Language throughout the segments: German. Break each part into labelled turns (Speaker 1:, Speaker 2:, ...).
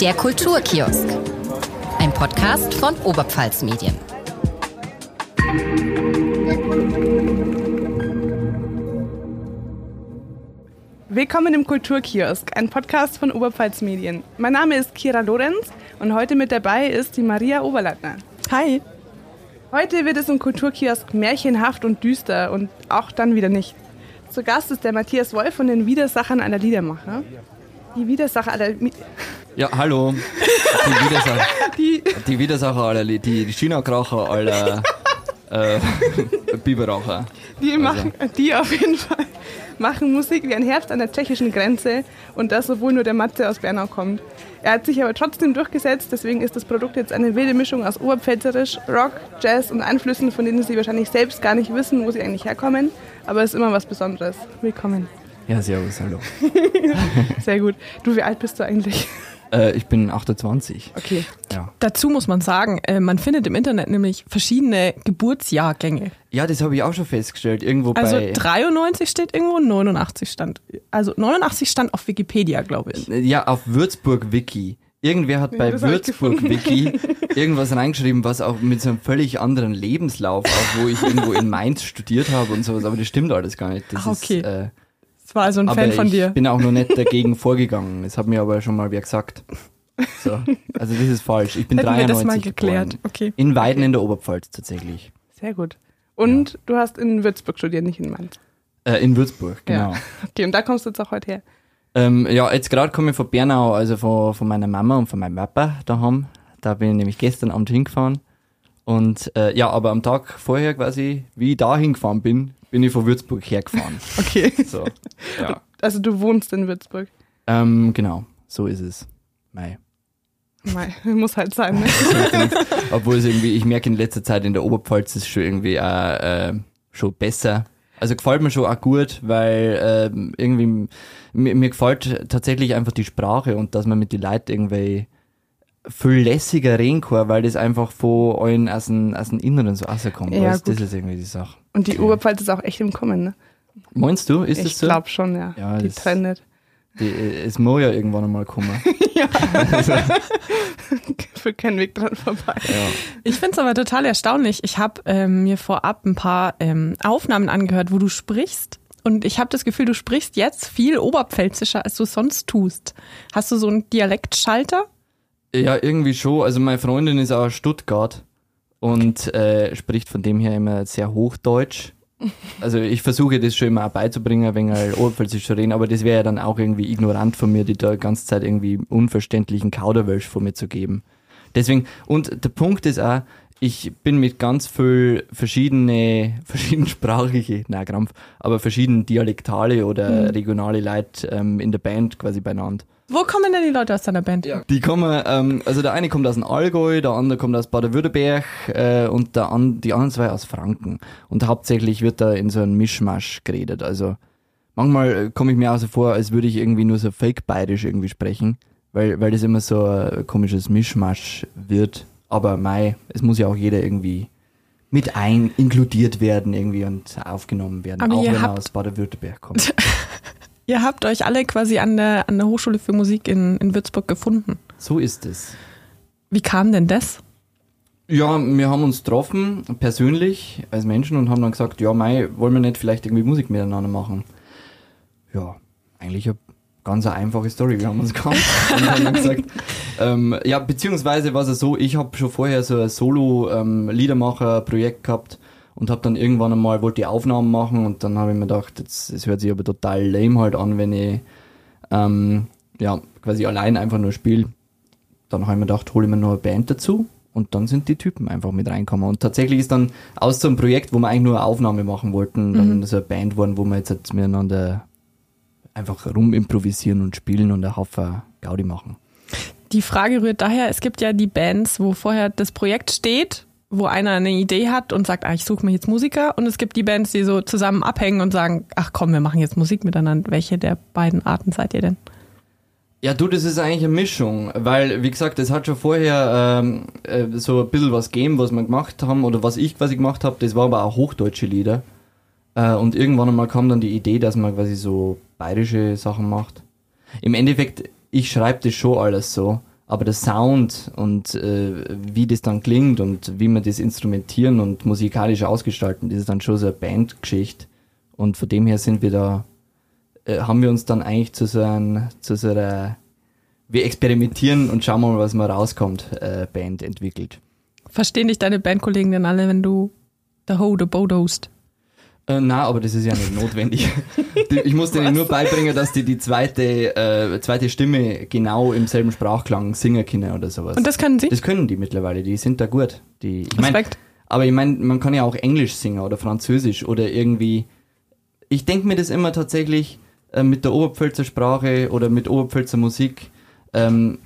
Speaker 1: Der Kulturkiosk. Ein Podcast von Oberpfalz Medien.
Speaker 2: Willkommen im Kulturkiosk, ein Podcast von Oberpfalz Medien. Mein Name ist Kira Lorenz und heute mit dabei ist die Maria Oberleitner.
Speaker 3: Hi.
Speaker 2: Heute wird es im Kulturkiosk märchenhaft und düster und auch dann wieder nicht. Zu Gast ist der Matthias Wolf von den Widersachern aller Liedermacher. Die Widersacher aller...
Speaker 4: Ja, hallo. Die Widersacher,
Speaker 2: die,
Speaker 4: die Widersacher aller, Li- die China-Kracher aller äh, Biberraucher.
Speaker 2: die, machen, die auf jeden Fall machen Musik wie ein Herbst an der tschechischen Grenze und das, obwohl nur der Matze aus Bernau kommt. Er hat sich aber trotzdem durchgesetzt, deswegen ist das Produkt jetzt eine wilde Mischung aus Oberpfälzerisch, Rock, Jazz und Einflüssen, von denen Sie wahrscheinlich selbst gar nicht wissen, wo sie eigentlich herkommen. Aber es ist immer was Besonderes. Willkommen.
Speaker 4: Ja, servus, hallo.
Speaker 2: Sehr gut. Du, wie alt bist du eigentlich?
Speaker 4: Äh, ich bin 28.
Speaker 2: Okay.
Speaker 4: Ja,
Speaker 3: Dazu muss man sagen, äh, man findet im Internet nämlich verschiedene Geburtsjahrgänge.
Speaker 4: ja das habe ich auch schon festgestellt. Irgendwo
Speaker 3: Also
Speaker 4: bei.
Speaker 3: 93 steht irgendwo, 89 stand. Also 89 stand auf Wikipedia, glaube ich.
Speaker 4: Ja, auf Würzburg-Wiki. Irgendwer hat bei
Speaker 2: hab ich
Speaker 4: Würzburg-Wiki irgendwas reingeschrieben, was auch mit so einem völlig anderen Lebenslauf, auch wo ich irgendwo in Mainz studiert habe und sowas, aber das stimmt alles gar nicht. Das
Speaker 3: Ach, okay.
Speaker 4: Ist, äh,
Speaker 3: Das war also ein
Speaker 4: aber
Speaker 3: Fan von
Speaker 4: ich
Speaker 3: dir.
Speaker 4: bin auch noch nicht dagegen vorgegangen. Das hat mir aber schon mal wer gesagt. So. Also das ist falsch. Ich bin
Speaker 3: Hätten wir
Speaker 4: 93
Speaker 3: das mal geklärt. Okay.
Speaker 4: In Weiden in der Oberpfalz tatsächlich.
Speaker 2: Sehr gut. Und du hast in Würzburg studiert, nicht in Mainz.
Speaker 4: Äh, in Würzburg, genau.
Speaker 2: Ja. Okay, und da kommst du jetzt auch heute her.
Speaker 4: Ähm, ja, jetzt gerade komme ich von Bernau, also von, von meiner Mama und von meinem Papa daheim. Da bin ich nämlich gestern Abend hingefahren. Und äh, ja, aber am Tag vorher quasi, wie ich da hingefahren bin, bin ich von Würzburg hergefahren.
Speaker 2: Okay.
Speaker 4: So, ja.
Speaker 2: Also du wohnst in Würzburg.
Speaker 4: Ähm, genau, so ist es. Mei.
Speaker 2: Mei, muss halt sein, ne?
Speaker 4: Obwohl es irgendwie, ich merke in letzter Zeit in der Oberpfalz ist schon irgendwie äh, äh, schon besser. Also gefällt mir schon auch gut, weil ähm, irgendwie mir, mir gefällt tatsächlich einfach die Sprache und dass man mit den Leuten irgendwie viel lässiger reden kann, weil das einfach von allen aus dem, aus dem Inneren so rauskommt.
Speaker 2: Ja,
Speaker 4: weißt? das ist irgendwie die Sache.
Speaker 2: Und die Oberpfalz ist auch echt im Kommen, ne?
Speaker 4: Meinst du, ist
Speaker 2: ich
Speaker 4: das so?
Speaker 2: glaube schon, ja.
Speaker 4: Ja,
Speaker 2: die
Speaker 4: das-
Speaker 2: trendet.
Speaker 4: Die, äh, es muss ja irgendwann einmal kommen.
Speaker 2: Führt kein Weg dran vorbei.
Speaker 4: ja.
Speaker 3: Ich finde es aber total erstaunlich. Ich habe ähm, mir vorab ein paar ähm, Aufnahmen angehört, wo du sprichst. Und ich habe das Gefühl, du sprichst jetzt viel oberpfälzischer, als du sonst tust. Hast du so einen Dialektschalter?
Speaker 4: Ja, irgendwie schon. Also meine Freundin ist aus Stuttgart und äh, spricht von dem her immer sehr Hochdeutsch. Also ich versuche das schon immer auch beizubringen, wenn er Oberpfälzisch zu reden, aber das wäre ja dann auch irgendwie ignorant von mir, die da die ganze Zeit irgendwie unverständlichen Kauderwelsch von mir zu geben. Deswegen, und der Punkt ist auch, ich bin mit ganz viel verschiedene, verschiedensprachige, na Krampf, aber verschiedene dialektale oder regionale Leute ähm, in der Band quasi beieinander.
Speaker 3: Wo kommen denn die Leute aus deiner Band?
Speaker 4: Die kommen, ähm, also der eine kommt aus dem Allgäu, der andere kommt aus Baden-Württemberg äh, und der an, die anderen zwei aus Franken. Und hauptsächlich wird da in so einem Mischmasch geredet. Also manchmal äh, komme ich mir auch so vor, als würde ich irgendwie nur so fake-bayerisch irgendwie sprechen, weil, weil das immer so ein komisches Mischmasch wird. Aber mei, es muss ja auch jeder irgendwie mit ein inkludiert werden irgendwie und aufgenommen werden,
Speaker 3: Aber
Speaker 4: auch wenn er aus Baden-Württemberg kommt.
Speaker 3: Ihr habt euch alle quasi an der, an der Hochschule für Musik in, in Würzburg gefunden.
Speaker 4: so ist es.
Speaker 3: Wie kam denn das?
Speaker 4: Ja, wir haben uns getroffen, persönlich, als Menschen und haben dann gesagt, ja, Mai, wollen wir nicht vielleicht irgendwie Musik miteinander machen? Ja, eigentlich eine ganz eine einfache Story. Wir haben uns gekannt und haben dann gesagt, ähm, ja, beziehungsweise war es so, ich habe schon vorher so ein Solo-Liedermacher-Projekt gehabt und habe dann irgendwann einmal, wollte die Aufnahmen machen und dann habe ich mir gedacht, jetzt, es hört sich aber total lame halt an, wenn ich ähm, ja, quasi allein einfach nur spiele dann habe ich mir gedacht, hole ich mir noch eine Band dazu und dann sind die Typen einfach mit reinkommen. Und tatsächlich ist dann aus so einem Projekt, wo wir eigentlich nur eine Aufnahme machen wollten, dann so eine Band geworden, wo wir jetzt halt miteinander einfach rumimprovisieren und spielen und einen Haufen Gaudi machen.
Speaker 3: Die Frage rührt daher, es gibt ja die Bands, wo vorher das Projekt steht, wo einer eine Idee hat und sagt, ah, ich suche mir jetzt Musiker. Und es gibt die Bands, die so zusammen abhängen und sagen, ach komm, wir machen jetzt Musik miteinander. Welche der beiden Arten seid ihr denn?
Speaker 4: Ja, du, das ist eigentlich eine Mischung, weil, wie gesagt, es hat schon vorher ähm, äh, so ein bisschen was gegeben, was wir gemacht haben oder was ich quasi gemacht habe, das war aber auch hochdeutsche Lieder. Äh, und irgendwann einmal kam dann die Idee, dass man quasi so bayerische Sachen macht. Im Endeffekt, ich schreibe das schon alles so, Aber der Sound und äh, wie das dann klingt und wie wir das instrumentieren und musikalisch ausgestalten, das ist dann schon so eine Bandgeschichte. Und von dem her sind wir da, äh, haben wir uns dann eigentlich zu so, ein, zu so einer, wir experimentieren und schauen mal, was mal rauskommt, äh, Band entwickelt.
Speaker 3: Verstehen dich deine Bandkollegen denn alle, wenn du The Ho, The Bodost?
Speaker 4: Äh, na, aber das ist ja nicht notwendig. Die- ich muss denen nur beibringen, dass die die zweite, äh, zweite Stimme genau im selben Sprachklang singen können oder sowas.
Speaker 3: Und das können sie?
Speaker 4: Das können die mittlerweile, die sind da gut. Die, ich mein,
Speaker 3: Respekt.
Speaker 4: aber ich meine, man kann ja auch Englisch singen oder Französisch oder irgendwie. Ich denke mir das immer tatsächlich äh, mit der Oberpfälzer Sprache oder mit Oberpfälzer Musik. Ähm,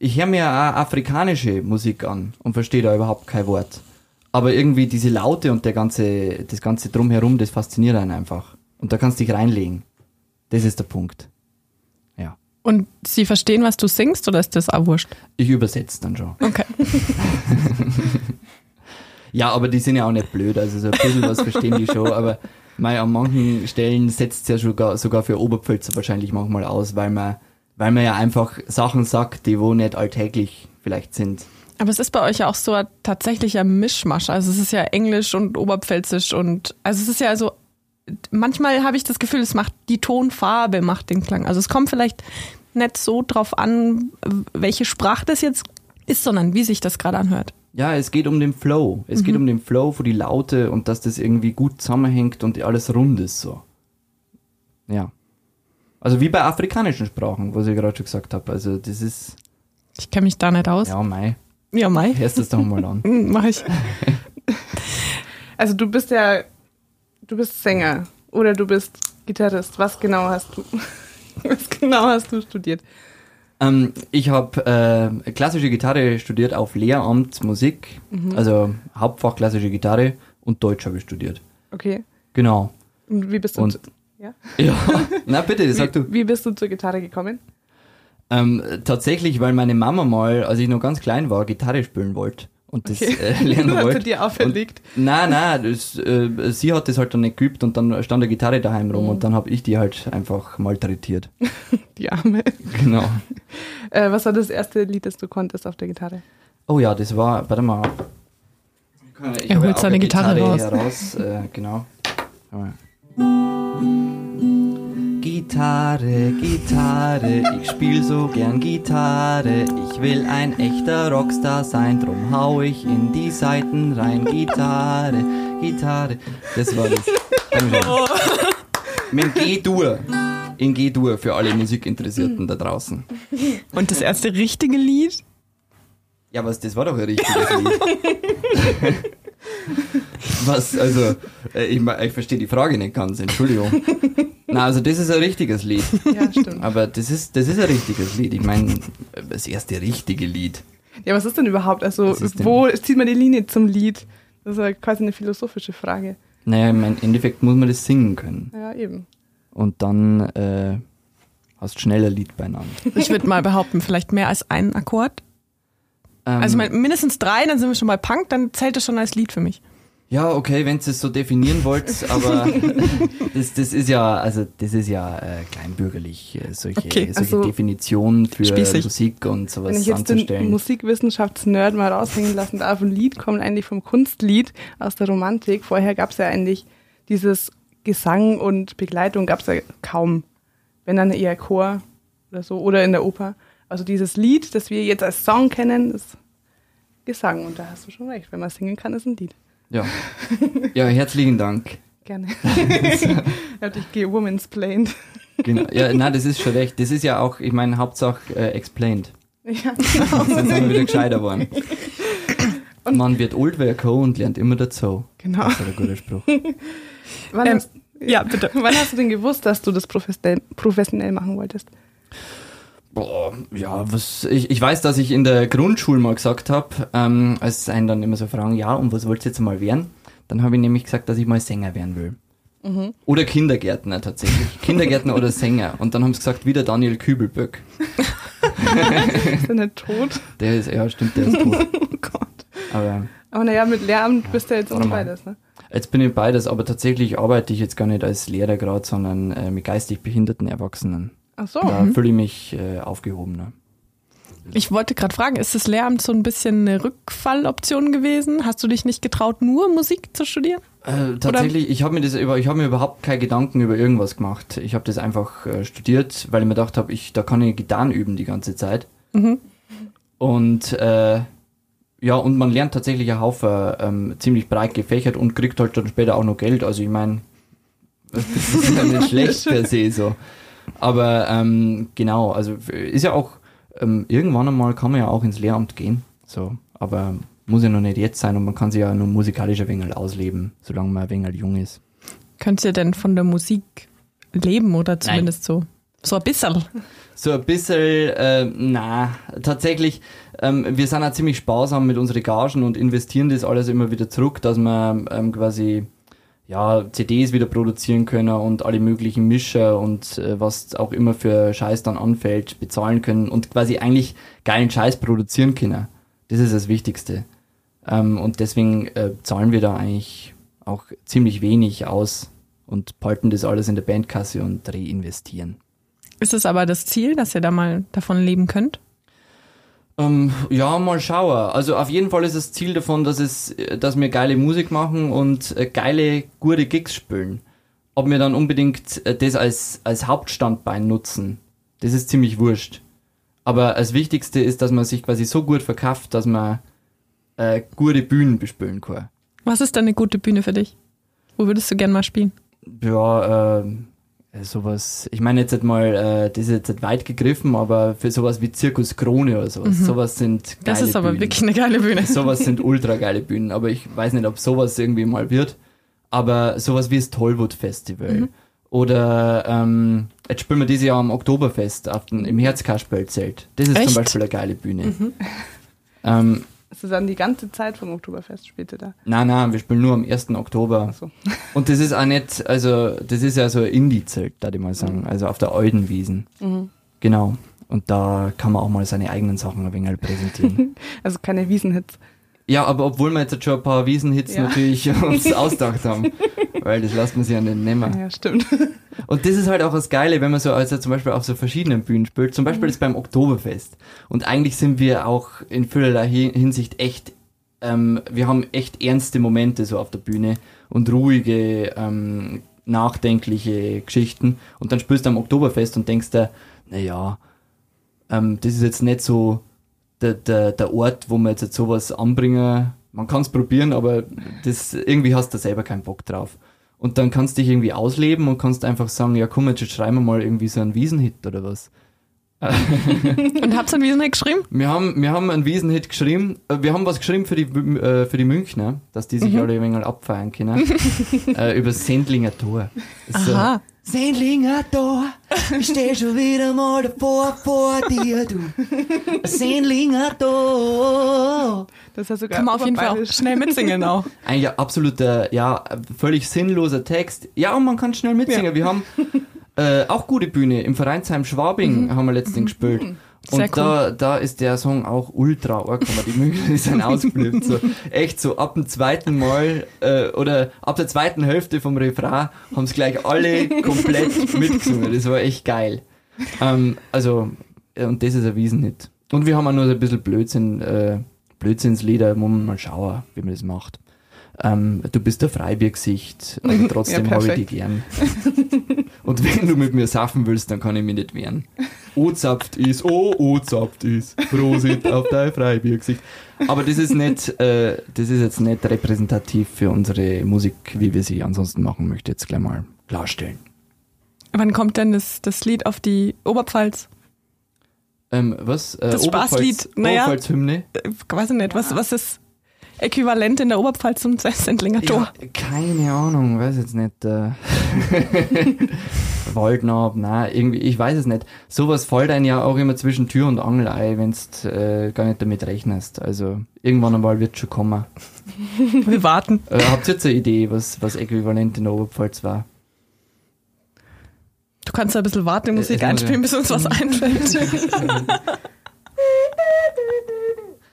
Speaker 4: ich höre mir auch afrikanische Musik an und verstehe da überhaupt kein Wort. Aber irgendwie diese Laute und der ganze, das ganze Drumherum, das fasziniert einen einfach. Und da kannst du dich reinlegen. Das ist der Punkt. Ja.
Speaker 3: Und sie verstehen, was du singst, oder ist das auch wurscht?
Speaker 4: Ich übersetze dann schon.
Speaker 3: Okay.
Speaker 4: Ja, aber die sind ja auch nicht blöd, also so ein bisschen was verstehen die schon, aber mei, an manchen Stellen setzt es ja sogar, sogar für Oberpfälzer wahrscheinlich manchmal aus, weil man, weil man ja einfach Sachen sagt, die wo nicht alltäglich vielleicht sind.
Speaker 3: Aber es ist bei euch ja auch so ein tatsächlicher Mischmasch. Also es ist ja Englisch und Oberpfälzisch und also es ist ja so, manchmal habe ich das Gefühl, es macht die Tonfarbe, macht den Klang. Also es kommt vielleicht nicht so drauf an, welche Sprache das jetzt ist, sondern wie sich das gerade anhört.
Speaker 4: Ja, es geht um den Flow. Es geht um den Flow für die Laute und dass das irgendwie gut zusammenhängt und alles rund ist so. Ja. Also wie bei afrikanischen Sprachen, was ich gerade schon gesagt habe. Also das ist,
Speaker 3: Ich kenne mich da nicht aus.
Speaker 4: ja, Mai.
Speaker 3: Ja, Mai.
Speaker 4: Hörst das doch mal an.
Speaker 3: Hm, Mach ich.
Speaker 2: Also du bist ja, du bist Sänger oder du bist Gitarrist. Was genau hast du, was genau hast du studiert?
Speaker 4: Ähm, ich habe äh, klassische Gitarre studiert auf Lehramt Musik, also Hauptfach klassische Gitarre und Deutsch habe ich studiert.
Speaker 2: Okay.
Speaker 4: Genau.
Speaker 2: Und wie bist du,
Speaker 4: Und-
Speaker 2: zu, ja?
Speaker 4: Ja, na bitte, sag du.
Speaker 2: Wie, wie bist du zur Gitarre gekommen?
Speaker 4: Ähm, tatsächlich, weil meine Mama mal, als ich noch ganz klein war, Gitarre spielen wollte und das
Speaker 2: Okay.
Speaker 4: äh, lernen
Speaker 2: Hat sie
Speaker 4: wollte.
Speaker 2: dir auferlegt?
Speaker 4: Nein, nein, das, äh, sie hat das halt dann nicht geübt und dann stand eine Gitarre daheim rum
Speaker 2: Mhm.
Speaker 4: und dann habe ich die halt einfach malträtiert.
Speaker 2: Die Arme.
Speaker 4: Genau.
Speaker 2: Äh, was war das erste Lied, das du konntest auf der Gitarre?
Speaker 4: Oh ja, das war, warte mal. Ich
Speaker 3: Er holt seine
Speaker 4: eine
Speaker 3: Gitarre raus.
Speaker 4: heraus äh, genau. Gitarre, Gitarre, ich spiel so gern Gitarre. Ich will ein echter Rockstar sein, drum hau ich in die Saiten rein. Gitarre, Gitarre. Das war das. Dankeschön. Mit G-Dur. In G-Dur für alle Musikinteressierten da draußen.
Speaker 3: Und das erste richtige Lied?
Speaker 4: Ja, was, das war doch ein richtiges Lied. was, also, äh, ich, ich verstehe die Frage nicht ganz, Entschuldigung. Na, also das ist ein richtiges Lied.
Speaker 2: Ja, stimmt.
Speaker 4: Aber das ist, das ist ein richtiges Lied. Ich meine, das erste richtige Lied.
Speaker 2: Ja, was ist denn überhaupt? Also,
Speaker 4: ist denn?
Speaker 2: wo zieht man die Linie zum Lied? Das ist ja quasi eine philosophische Frage.
Speaker 4: Naja, im Endeffekt muss man das singen können.
Speaker 2: Ja, eben.
Speaker 4: Und dann äh, hast schnell ein Lied beieinander.
Speaker 3: Ich würde mal behaupten, vielleicht mehr als einen Akkord.
Speaker 4: Ähm,
Speaker 3: Also ich mindestens drei, dann sind wir schon bei Punk, dann zählt das schon als Lied für mich.
Speaker 4: Ja, okay, wenn ihr es so definieren wollt, aber das, das ist ja, also das ist ja äh, kleinbürgerlich, äh, solche,
Speaker 3: Okay,
Speaker 4: solche
Speaker 2: also
Speaker 4: Definitionen für
Speaker 3: spießig.
Speaker 4: Musik und
Speaker 2: Wenn
Speaker 4: sowas
Speaker 2: ich jetzt den. Musikwissenschaftsnerd mal raushängen lassen darf, ein Lied kommt eigentlich vom Kunstlied aus der Romantik. Vorher gab es ja eigentlich dieses Gesang und Begleitung gab es ja kaum. Wenn dann eher Chor oder so oder in der Oper. Also dieses Lied, das wir jetzt als Song kennen, ist Gesang. Und da hast du schon recht. Wenn man singen kann, ist ein Lied.
Speaker 4: Ja. ja, herzlichen Dank.
Speaker 2: Gerne. er hat dich gewomensplained.
Speaker 4: Genau. Ja, nein, das ist schon recht. Das ist ja auch, ich meine, Hauptsache äh, explained.
Speaker 2: Ja.
Speaker 4: Jetzt sind wir wieder gescheiter geworden.
Speaker 2: Und-
Speaker 4: Man wird ein Co. und lernt immer dazu.
Speaker 2: Genau.
Speaker 4: Das ist ein guter Spruch.
Speaker 2: Wann,
Speaker 3: Ähm,
Speaker 2: hast,
Speaker 3: ja, bitte.
Speaker 2: wann hast du denn gewusst, dass du das professionell, professionell machen wolltest?
Speaker 4: Boah, ja, was, ich, ich weiß, dass ich in der Grundschule mal gesagt habe, ähm, als einen dann immer so fragen, ja, und was wollt ihr jetzt mal werden? Dann habe ich nämlich gesagt, dass ich mal Sänger werden will. Oder Kindergärtner tatsächlich. Kindergärtner oder Sänger. Und dann haben sie gesagt, wieder Daniel Kübelböck.
Speaker 2: Ist er nicht tot?
Speaker 4: Der ist, ja, stimmt, der ist tot.
Speaker 2: Oh Gott.
Speaker 4: Aber
Speaker 2: Aber naja, mit Lehramt bist du ja jetzt auch beides, ne?
Speaker 4: jetzt bin ich beides, aber tatsächlich arbeite ich jetzt gar nicht als Lehrer gerade, sondern äh, mit geistig behinderten Erwachsenen.
Speaker 2: Ach so.
Speaker 4: Da fühle ich mich äh, aufgehobener.
Speaker 3: Ich wollte gerade fragen, ist das Lehramt so ein bisschen eine Rückfalloption gewesen? Hast du dich nicht getraut, nur Musik zu studieren?
Speaker 4: Äh, tatsächlich, ich habe mir das über, ich habe mir überhaupt keine Gedanken über irgendwas gemacht. Ich habe das einfach äh, studiert, weil ich mir gedacht habe, ich da kann ich Gitarren üben die ganze Zeit.
Speaker 3: Mhm.
Speaker 4: Und äh, ja, und man lernt tatsächlich einen Haufen ähm, ziemlich breit gefächert und kriegt halt dann später auch noch Geld. Also ich meine, das ist ja nicht schlecht per se so. Aber ähm, genau, also ist ja auch ähm, irgendwann einmal kann man ja auch ins Lehramt gehen. So, aber muss ja noch nicht jetzt sein und man kann sich ja nur musikalisch ein wenig ausleben, solange man ein wenig jung ist.
Speaker 3: Könnt ihr denn von der Musik leben oder zumindest so? So ein bisschen.
Speaker 4: So ein bisschen, äh, na, tatsächlich, ähm, wir sind auch ziemlich sparsam mit unseren Gagen und investieren das alles immer wieder zurück, dass wir ähm, quasi ja, CDs wieder produzieren können und alle möglichen Mischer und äh, was auch immer für Scheiß dann anfällt, bezahlen können und quasi eigentlich geilen Scheiß produzieren können. Das ist das Wichtigste. Ähm, und deswegen äh, zahlen wir da eigentlich auch ziemlich wenig aus und palten das alles in der Bandkasse und reinvestieren.
Speaker 3: Ist es aber das Ziel, dass ihr da mal davon leben könnt?
Speaker 4: Ähm, ja, mal schauen. Also auf jeden Fall ist das Ziel davon, dass es, dass wir geile Musik machen und äh, geile, gute Gigs spielen. Ob wir dann unbedingt äh, das als, als Hauptstandbein nutzen, das ist ziemlich wurscht. Aber das Wichtigste ist, dass man sich quasi so gut verkauft, dass man äh, gute Bühnen bespielen kann.
Speaker 3: Was ist denn eine gute Bühne für dich? Wo würdest du gern mal spielen?
Speaker 4: Ja, äh, sowas, ich meine jetzt nicht mal, äh, das ist jetzt nicht weit gegriffen, aber für sowas wie Zirkus Krone oder sowas,
Speaker 3: Mhm.
Speaker 4: sowas sind geile
Speaker 3: Das ist aber
Speaker 4: Bühnen.
Speaker 3: wirklich eine geile Bühne.
Speaker 4: sowas sind ultra geile Bühnen, aber ich weiß nicht, ob sowas irgendwie mal wird. Aber sowas wie das Tollwood Festival.
Speaker 3: Mhm.
Speaker 4: Oder ähm, jetzt spielen wir dieses Jahr am Oktoberfest auf den, im Herzkasperlzelt. Das ist
Speaker 3: Echt?
Speaker 4: zum Beispiel eine geile Bühne. Ähm,
Speaker 2: Dann die ganze Zeit vom Oktoberfest später da.
Speaker 4: nein, nein, wir spielen nur am 1. Oktober.
Speaker 2: So.
Speaker 4: Und das ist auch nicht, also das ist ja so ein Indie-Zelt, da ich mal sagen, also auf der Aldenwiesen.
Speaker 2: Mhm.
Speaker 4: Genau. Und da kann man auch mal seine eigenen Sachen ein wenig präsentieren.
Speaker 2: Also keine Wiesenhits.
Speaker 4: Ja, aber obwohl wir jetzt schon ein paar Wiesenhits
Speaker 2: Ja.
Speaker 4: natürlich uns ausgedacht haben, weil das lässt man sich ja nicht nehmen.
Speaker 2: Ja, stimmt.
Speaker 4: Und das ist halt auch das Geile, wenn man so also zum Beispiel auf so verschiedenen Bühnen spielt, zum
Speaker 2: Mhm.
Speaker 4: Beispiel jetzt beim Oktoberfest. Und eigentlich sind wir auch in vielerlei Hi- Hinsicht echt, ähm, wir haben echt ernste Momente so auf der Bühne und ruhige, ähm, nachdenkliche Geschichten. Und dann spielst du am Oktoberfest und denkst dir, naja, ähm, das ist jetzt nicht so der, der, der Ort, wo man jetzt, jetzt sowas anbringen. Man kann es probieren, aber das, irgendwie hast du selber keinen Bock drauf. Und dann kannst du dich irgendwie ausleben und kannst einfach sagen, ja komm, jetzt schreiben wir mal irgendwie so einen Wiesenhit oder was.
Speaker 3: Und habt ihr einen Wiesenheck geschrieben?
Speaker 4: Wir haben, wir haben einen Wiesenhit geschrieben, äh, wir haben was geschrieben für die, äh, für die Münchner, dass die sich
Speaker 3: Mhm.
Speaker 4: alle ein wenig abfeiern können, äh, über das Sendlinger Tor. So-
Speaker 3: Aha.
Speaker 4: Sendlinger Tor, ich steh schon wieder mal davor vor dir, du. Sendlinger Tor.
Speaker 2: Das ist ja sogar
Speaker 3: Kann man auf jeden Fall schnell mitsingen auch.
Speaker 4: Ein ja, absoluter, ja, völlig sinnloser Text. Ja, und man kann schnell mitsingen. Wir haben äh, auch gute Bühne im Vereinsheim Schwabing haben wir letztens gespielt. Und
Speaker 3: cool.
Speaker 4: da, da ist der Song auch ultra arg, aber die Münchner die sind ausgeflippt. So, echt so ab dem zweiten Mal äh, oder ab der zweiten Hälfte vom Refrain haben es gleich alle komplett mitgesungen. Das war echt geil. Ähm, also, und das ist ein Wiesenhit. Und wir haben auch nur so ein bisschen Blödsinn, äh, Blödsinnslieder, wo man mal schauen, wie man das macht. Ähm, du bist der Freibiergesicht, trotzdem
Speaker 2: Ja,
Speaker 4: habe ich dich gern. Und wenn du mit mir saufen willst, dann kann ich mich nicht wehren. O zapft is, oh, o zapft is. Prosit auf dein Freibiergesicht. Aber das ist nicht, äh, das ist jetzt nicht repräsentativ für unsere Musik, wie wir sie ansonsten machen, möchte ich jetzt gleich mal klarstellen.
Speaker 3: Wann kommt denn das, das Lied auf die Oberpfalz?
Speaker 4: Ähm, was? Äh,
Speaker 3: Das Spaßlied, naja.
Speaker 4: Oberpfalz-Hymne?
Speaker 3: Äh, weiß ich nicht, was, was ist äquivalent in der Oberpfalz zum Sendlinger Tor?
Speaker 4: Ja, keine Ahnung, weiß jetzt nicht. Äh, Waldnab, nein, irgendwie, ich weiß es nicht. Sowas fällt einem ja auch immer zwischen Tür und Angel ein, wenn du äh, gar nicht damit rechnest. Also irgendwann einmal wird schon kommen.
Speaker 3: Wir warten.
Speaker 4: Äh, habt ihr jetzt eine Idee, was, was äquivalent in der Oberpfalz war?
Speaker 3: Du kannst ja ein bisschen warten, Musik
Speaker 4: Äh, muss
Speaker 3: einspielen, bis uns was einfällt.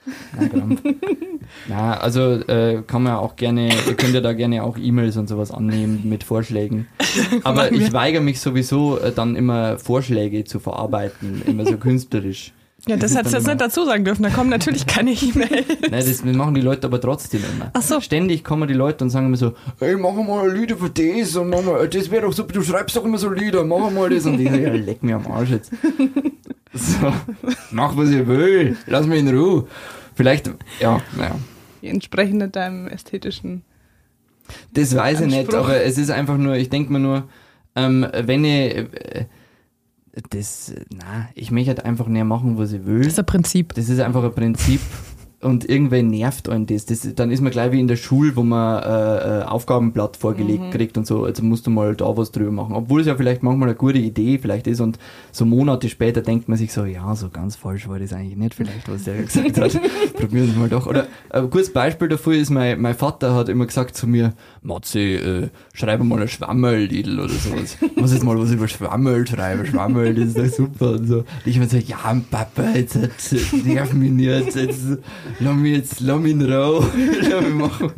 Speaker 4: Na, also äh, kann man auch gerne, ihr könnt ja da gerne auch E-Mails und sowas annehmen mit Vorschlägen. Aber ich weigere mich sowieso äh, dann immer Vorschläge zu verarbeiten, immer so künstlerisch.
Speaker 3: Ja, das, hättest du jetzt nicht dazu sagen dürfen, da kommen natürlich keine E-Mails.
Speaker 4: Nein, das machen die Leute aber trotzdem immer.
Speaker 3: Ach so.
Speaker 4: Ständig kommen die Leute und sagen immer so, ey, mach mal Lieder für das und mach mal, das wäre doch super, du schreibst doch immer so Lieder, mach mal das und ich so, ja, leck mir am Arsch jetzt. So, mach was ihr will, lass mich in Ruhe. Vielleicht, ja, naja.
Speaker 2: Entsprechend deinem ästhetischen.
Speaker 4: Das weiß ich nicht,
Speaker 2: Anspruch.
Speaker 4: aber es ist einfach nur, ich denke mir nur, ähm, wenn ich, äh, das, na, ich möchte halt einfach näher machen, was ich will.
Speaker 3: Das ist ein Prinzip.
Speaker 4: Das ist einfach ein Prinzip und irgendwer nervt einen das. das. Dann ist man gleich wie in der Schule, wo man äh, äh, Aufgabenblatt vorgelegt kriegt und so, also musst du mal da was drüber machen. Obwohl es ja vielleicht manchmal eine gute Idee vielleicht ist und so Monate später denkt man sich so, ja, so ganz falsch war das eigentlich nicht vielleicht, was der gesagt hat. Probieren wir mal doch. Oder ein gutes Beispiel dafür ist, mein, mein Vater hat immer gesagt zu mir, Matze, äh, schreibe mal ein Schwammerl-Lidl oder sowas. Muss jetzt mal was über Schwammerl schreiben, Schwammerl, das ist doch super und so. Und ich immer so, ja, Papa, jetzt, jetzt nerv mich nicht, jetzt, lass mich jetzt, lass mich in Ruhe, lass mich machen.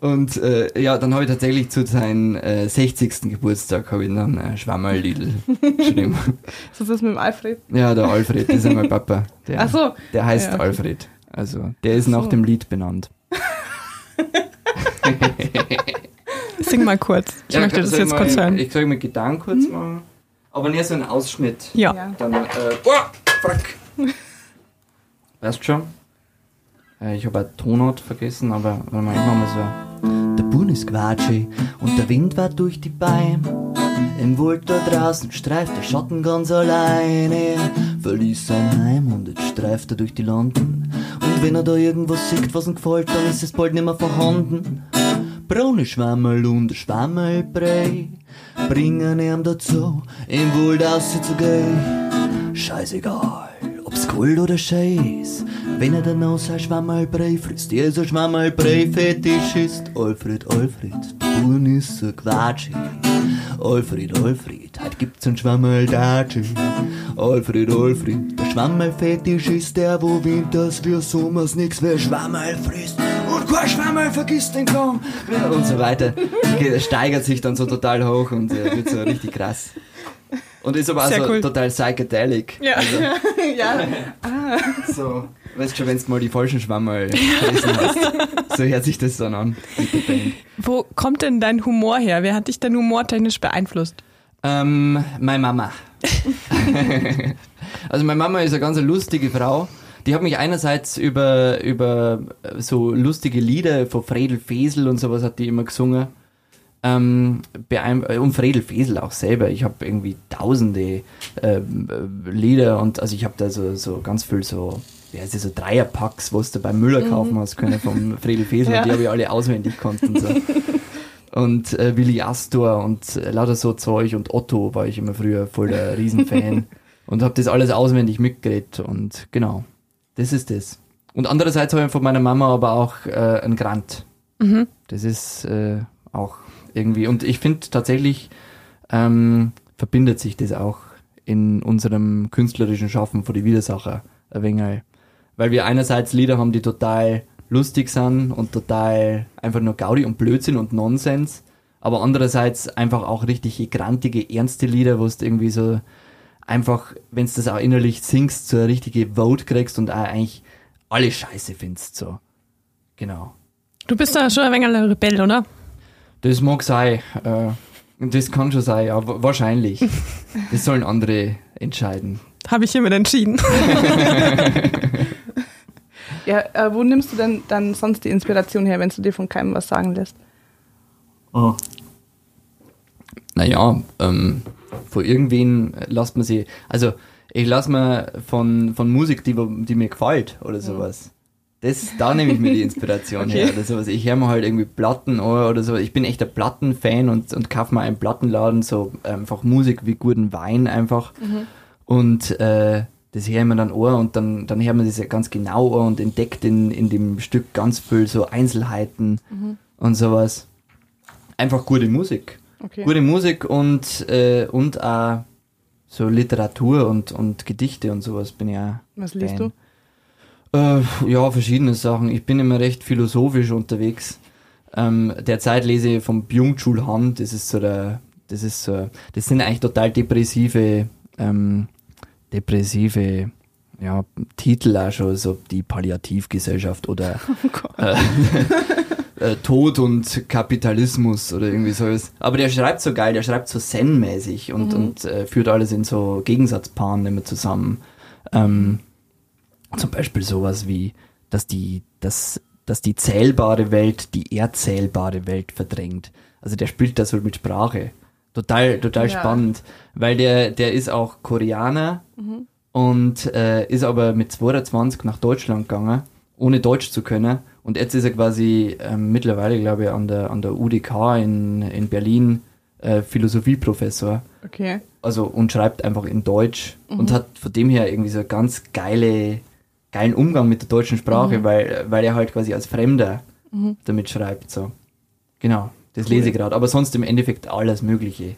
Speaker 4: Und äh, ja, dann habe ich tatsächlich zu seinem äh, 60. Geburtstag habe ich dann äh, Schwammerl-Lidl geschrieben.
Speaker 2: Ist das mit dem Alfred?
Speaker 4: Ja, der Alfred, das ist mein Papa. Der,
Speaker 2: Ach so.
Speaker 4: der heißt
Speaker 2: Ja.
Speaker 4: Alfred. Also, der ist nach
Speaker 2: so.
Speaker 4: dem Lied benannt.
Speaker 3: Sing mal kurz. Ich
Speaker 4: Ja,
Speaker 3: möchte das jetzt
Speaker 4: mal,
Speaker 3: kurz hören.
Speaker 4: Ich soll mir Gedanken kurz machen. Aber nicht so ein Ausschnitt.
Speaker 3: Ja.
Speaker 2: Ja.
Speaker 4: Dann, äh, boah, fuck. Weißt schon? Äh, ich habe eine Tonart vergessen, aber mal, ich mach mal so. Der Bun ist quatschig und der Wind war durch die Beine. Im Wald da draußen streift der Schatten ganz alleine. Er verließ sein Heim und jetzt streift er durch die Landen. Und wenn er da irgendwas sieht, was ihm gefällt, dann ist es bald nicht mehr vorhanden. Braune Schwammerl und ein Schwammerlbrei bringen ihm dazu, im Wald auszugehen. Scheißegal, Gold oder Scheiß, wenn er dann aus ein Schwammerlbrei frisst, er ist ein Schwammerlbrei Fetisch ist. Alfred, Alfred, der Buhn ist so quatschig. Alfred, Alfred, heute gibt's ein Schwammerl-Datschi. Alfred, Alfred, der Schwammerl-Fetisch ist der, wo winters wie sommers nix wie Schwammerl frisst. Und kein Schwammerl vergisst den. Ja, und so weiter. Ge- Steigert sich dann so total hoch und äh, wird so richtig krass. Und ist aber auch
Speaker 3: Sehr
Speaker 4: so
Speaker 3: cool.
Speaker 4: total psychedelic.
Speaker 3: Ja.
Speaker 4: Also,
Speaker 2: ja.
Speaker 4: so, weißt schon, wenn du mal die falschen Schwammerl gelesen hast. So hört sich das dann an.
Speaker 3: Wo kommt denn dein Humor her? Wer hat dich denn humortechnisch beeinflusst?
Speaker 4: Ähm, meine Mama. also meine Mama ist eine ganz lustige Frau. Die hat mich einerseits über, über so lustige Lieder von Fredel Fesel und sowas hat die immer gesungen. Ähm, äh, und Fredel Fesel auch selber. Ich habe irgendwie tausende ähm, äh, Lieder und also ich habe da so, so ganz viel so, wie heißt das, so Dreierpacks, was du beim Müller kaufen hast können vom Fredel Fesel
Speaker 2: Ja.
Speaker 4: und die habe ich alle auswendig gekonnt und so. und äh, Willi Astor und äh, lauter so Zeug und Otto war ich immer früher voll der Riesenfan und habe das alles auswendig mitgeredet und genau, das ist das. Und andererseits habe ich von meiner Mama aber auch äh, einen Grant.
Speaker 3: Mhm.
Speaker 4: Das ist äh, auch irgendwie und ich finde tatsächlich ähm, verbindet sich das auch in unserem künstlerischen Schaffen von die Widersacher ein wenig, weil wir einerseits Lieder haben, die total lustig sind und total einfach nur Gaudi und Blödsinn und Nonsens, aber andererseits einfach auch richtig grantige, ernste Lieder, wo du irgendwie so einfach, wenn du das auch innerlich singst, so eine richtige Vote kriegst und auch eigentlich alle Scheiße findest, so. Genau.
Speaker 3: Du bist da schon ein wenig ein Rebell, oder?
Speaker 4: Das mag sein. Äh, das kann schon sein, ja, wa- wahrscheinlich. Das sollen andere entscheiden.
Speaker 3: Habe ich hiermit entschieden.
Speaker 2: ja äh, wo nimmst du denn dann sonst die Inspiration her, wenn du dir von keinem was sagen lässt?
Speaker 4: Naja, ähm, von irgendwen lasst man sie. Also, ich lass mir von, von Musik, die, die mir gefällt oder sowas. Das, da nehme ich mir die Inspiration her
Speaker 2: Okay.
Speaker 4: oder sowas. Ich höre mir halt irgendwie Platten oder so. Ich bin echt ein Plattenfan und, und kaufe mir einen Plattenladen, so einfach Musik wie guten Wein einfach. Und äh, das höre ich mir dann an und dann, dann hört man das ja ganz genau an und entdeckt in, in dem Stück ganz viel so Einzelheiten und sowas. Einfach gute Musik.
Speaker 2: Okay.
Speaker 4: Gute Musik und, äh, und auch so Literatur und, und Gedichte und sowas bin ich auch.
Speaker 2: Was liest
Speaker 4: Fan. Äh, ja, verschiedene Sachen. Ich bin immer recht philosophisch unterwegs. Ähm, derzeit lese ich vom Byung-Chul Han, das ist so der, das ist so, das sind eigentlich total depressive, ähm, depressive ja, Titel auch schon, so die Palliativgesellschaft oder
Speaker 2: Oh
Speaker 4: äh, äh, Tod und Kapitalismus oder irgendwie sowas. Aber der schreibt so geil, der schreibt so zen-mäßig und, und äh, führt alles in so Gegensatzpaaren immer zusammen. Ähm, zum Beispiel sowas wie, dass die, dass, dass die zählbare Welt die erzählbare Welt verdrängt. Also der spielt das so mit Sprache. Total, total
Speaker 2: Ja.
Speaker 4: spannend, weil der, der ist auch Koreaner und äh, ist aber mit 22 nach Deutschland gegangen, ohne Deutsch zu können. Und jetzt ist er quasi ähm, mittlerweile, glaube ich, an der, an der UDK in, in Berlin äh, Philosophieprofessor.
Speaker 2: Okay.
Speaker 4: Also und schreibt einfach in Deutsch und hat von dem her irgendwie so ganz geile, geilen Umgang mit der deutschen Sprache, weil, weil er halt quasi als Fremder damit schreibt. So. Genau, das lese ich gerade. Aber sonst im Endeffekt alles Mögliche.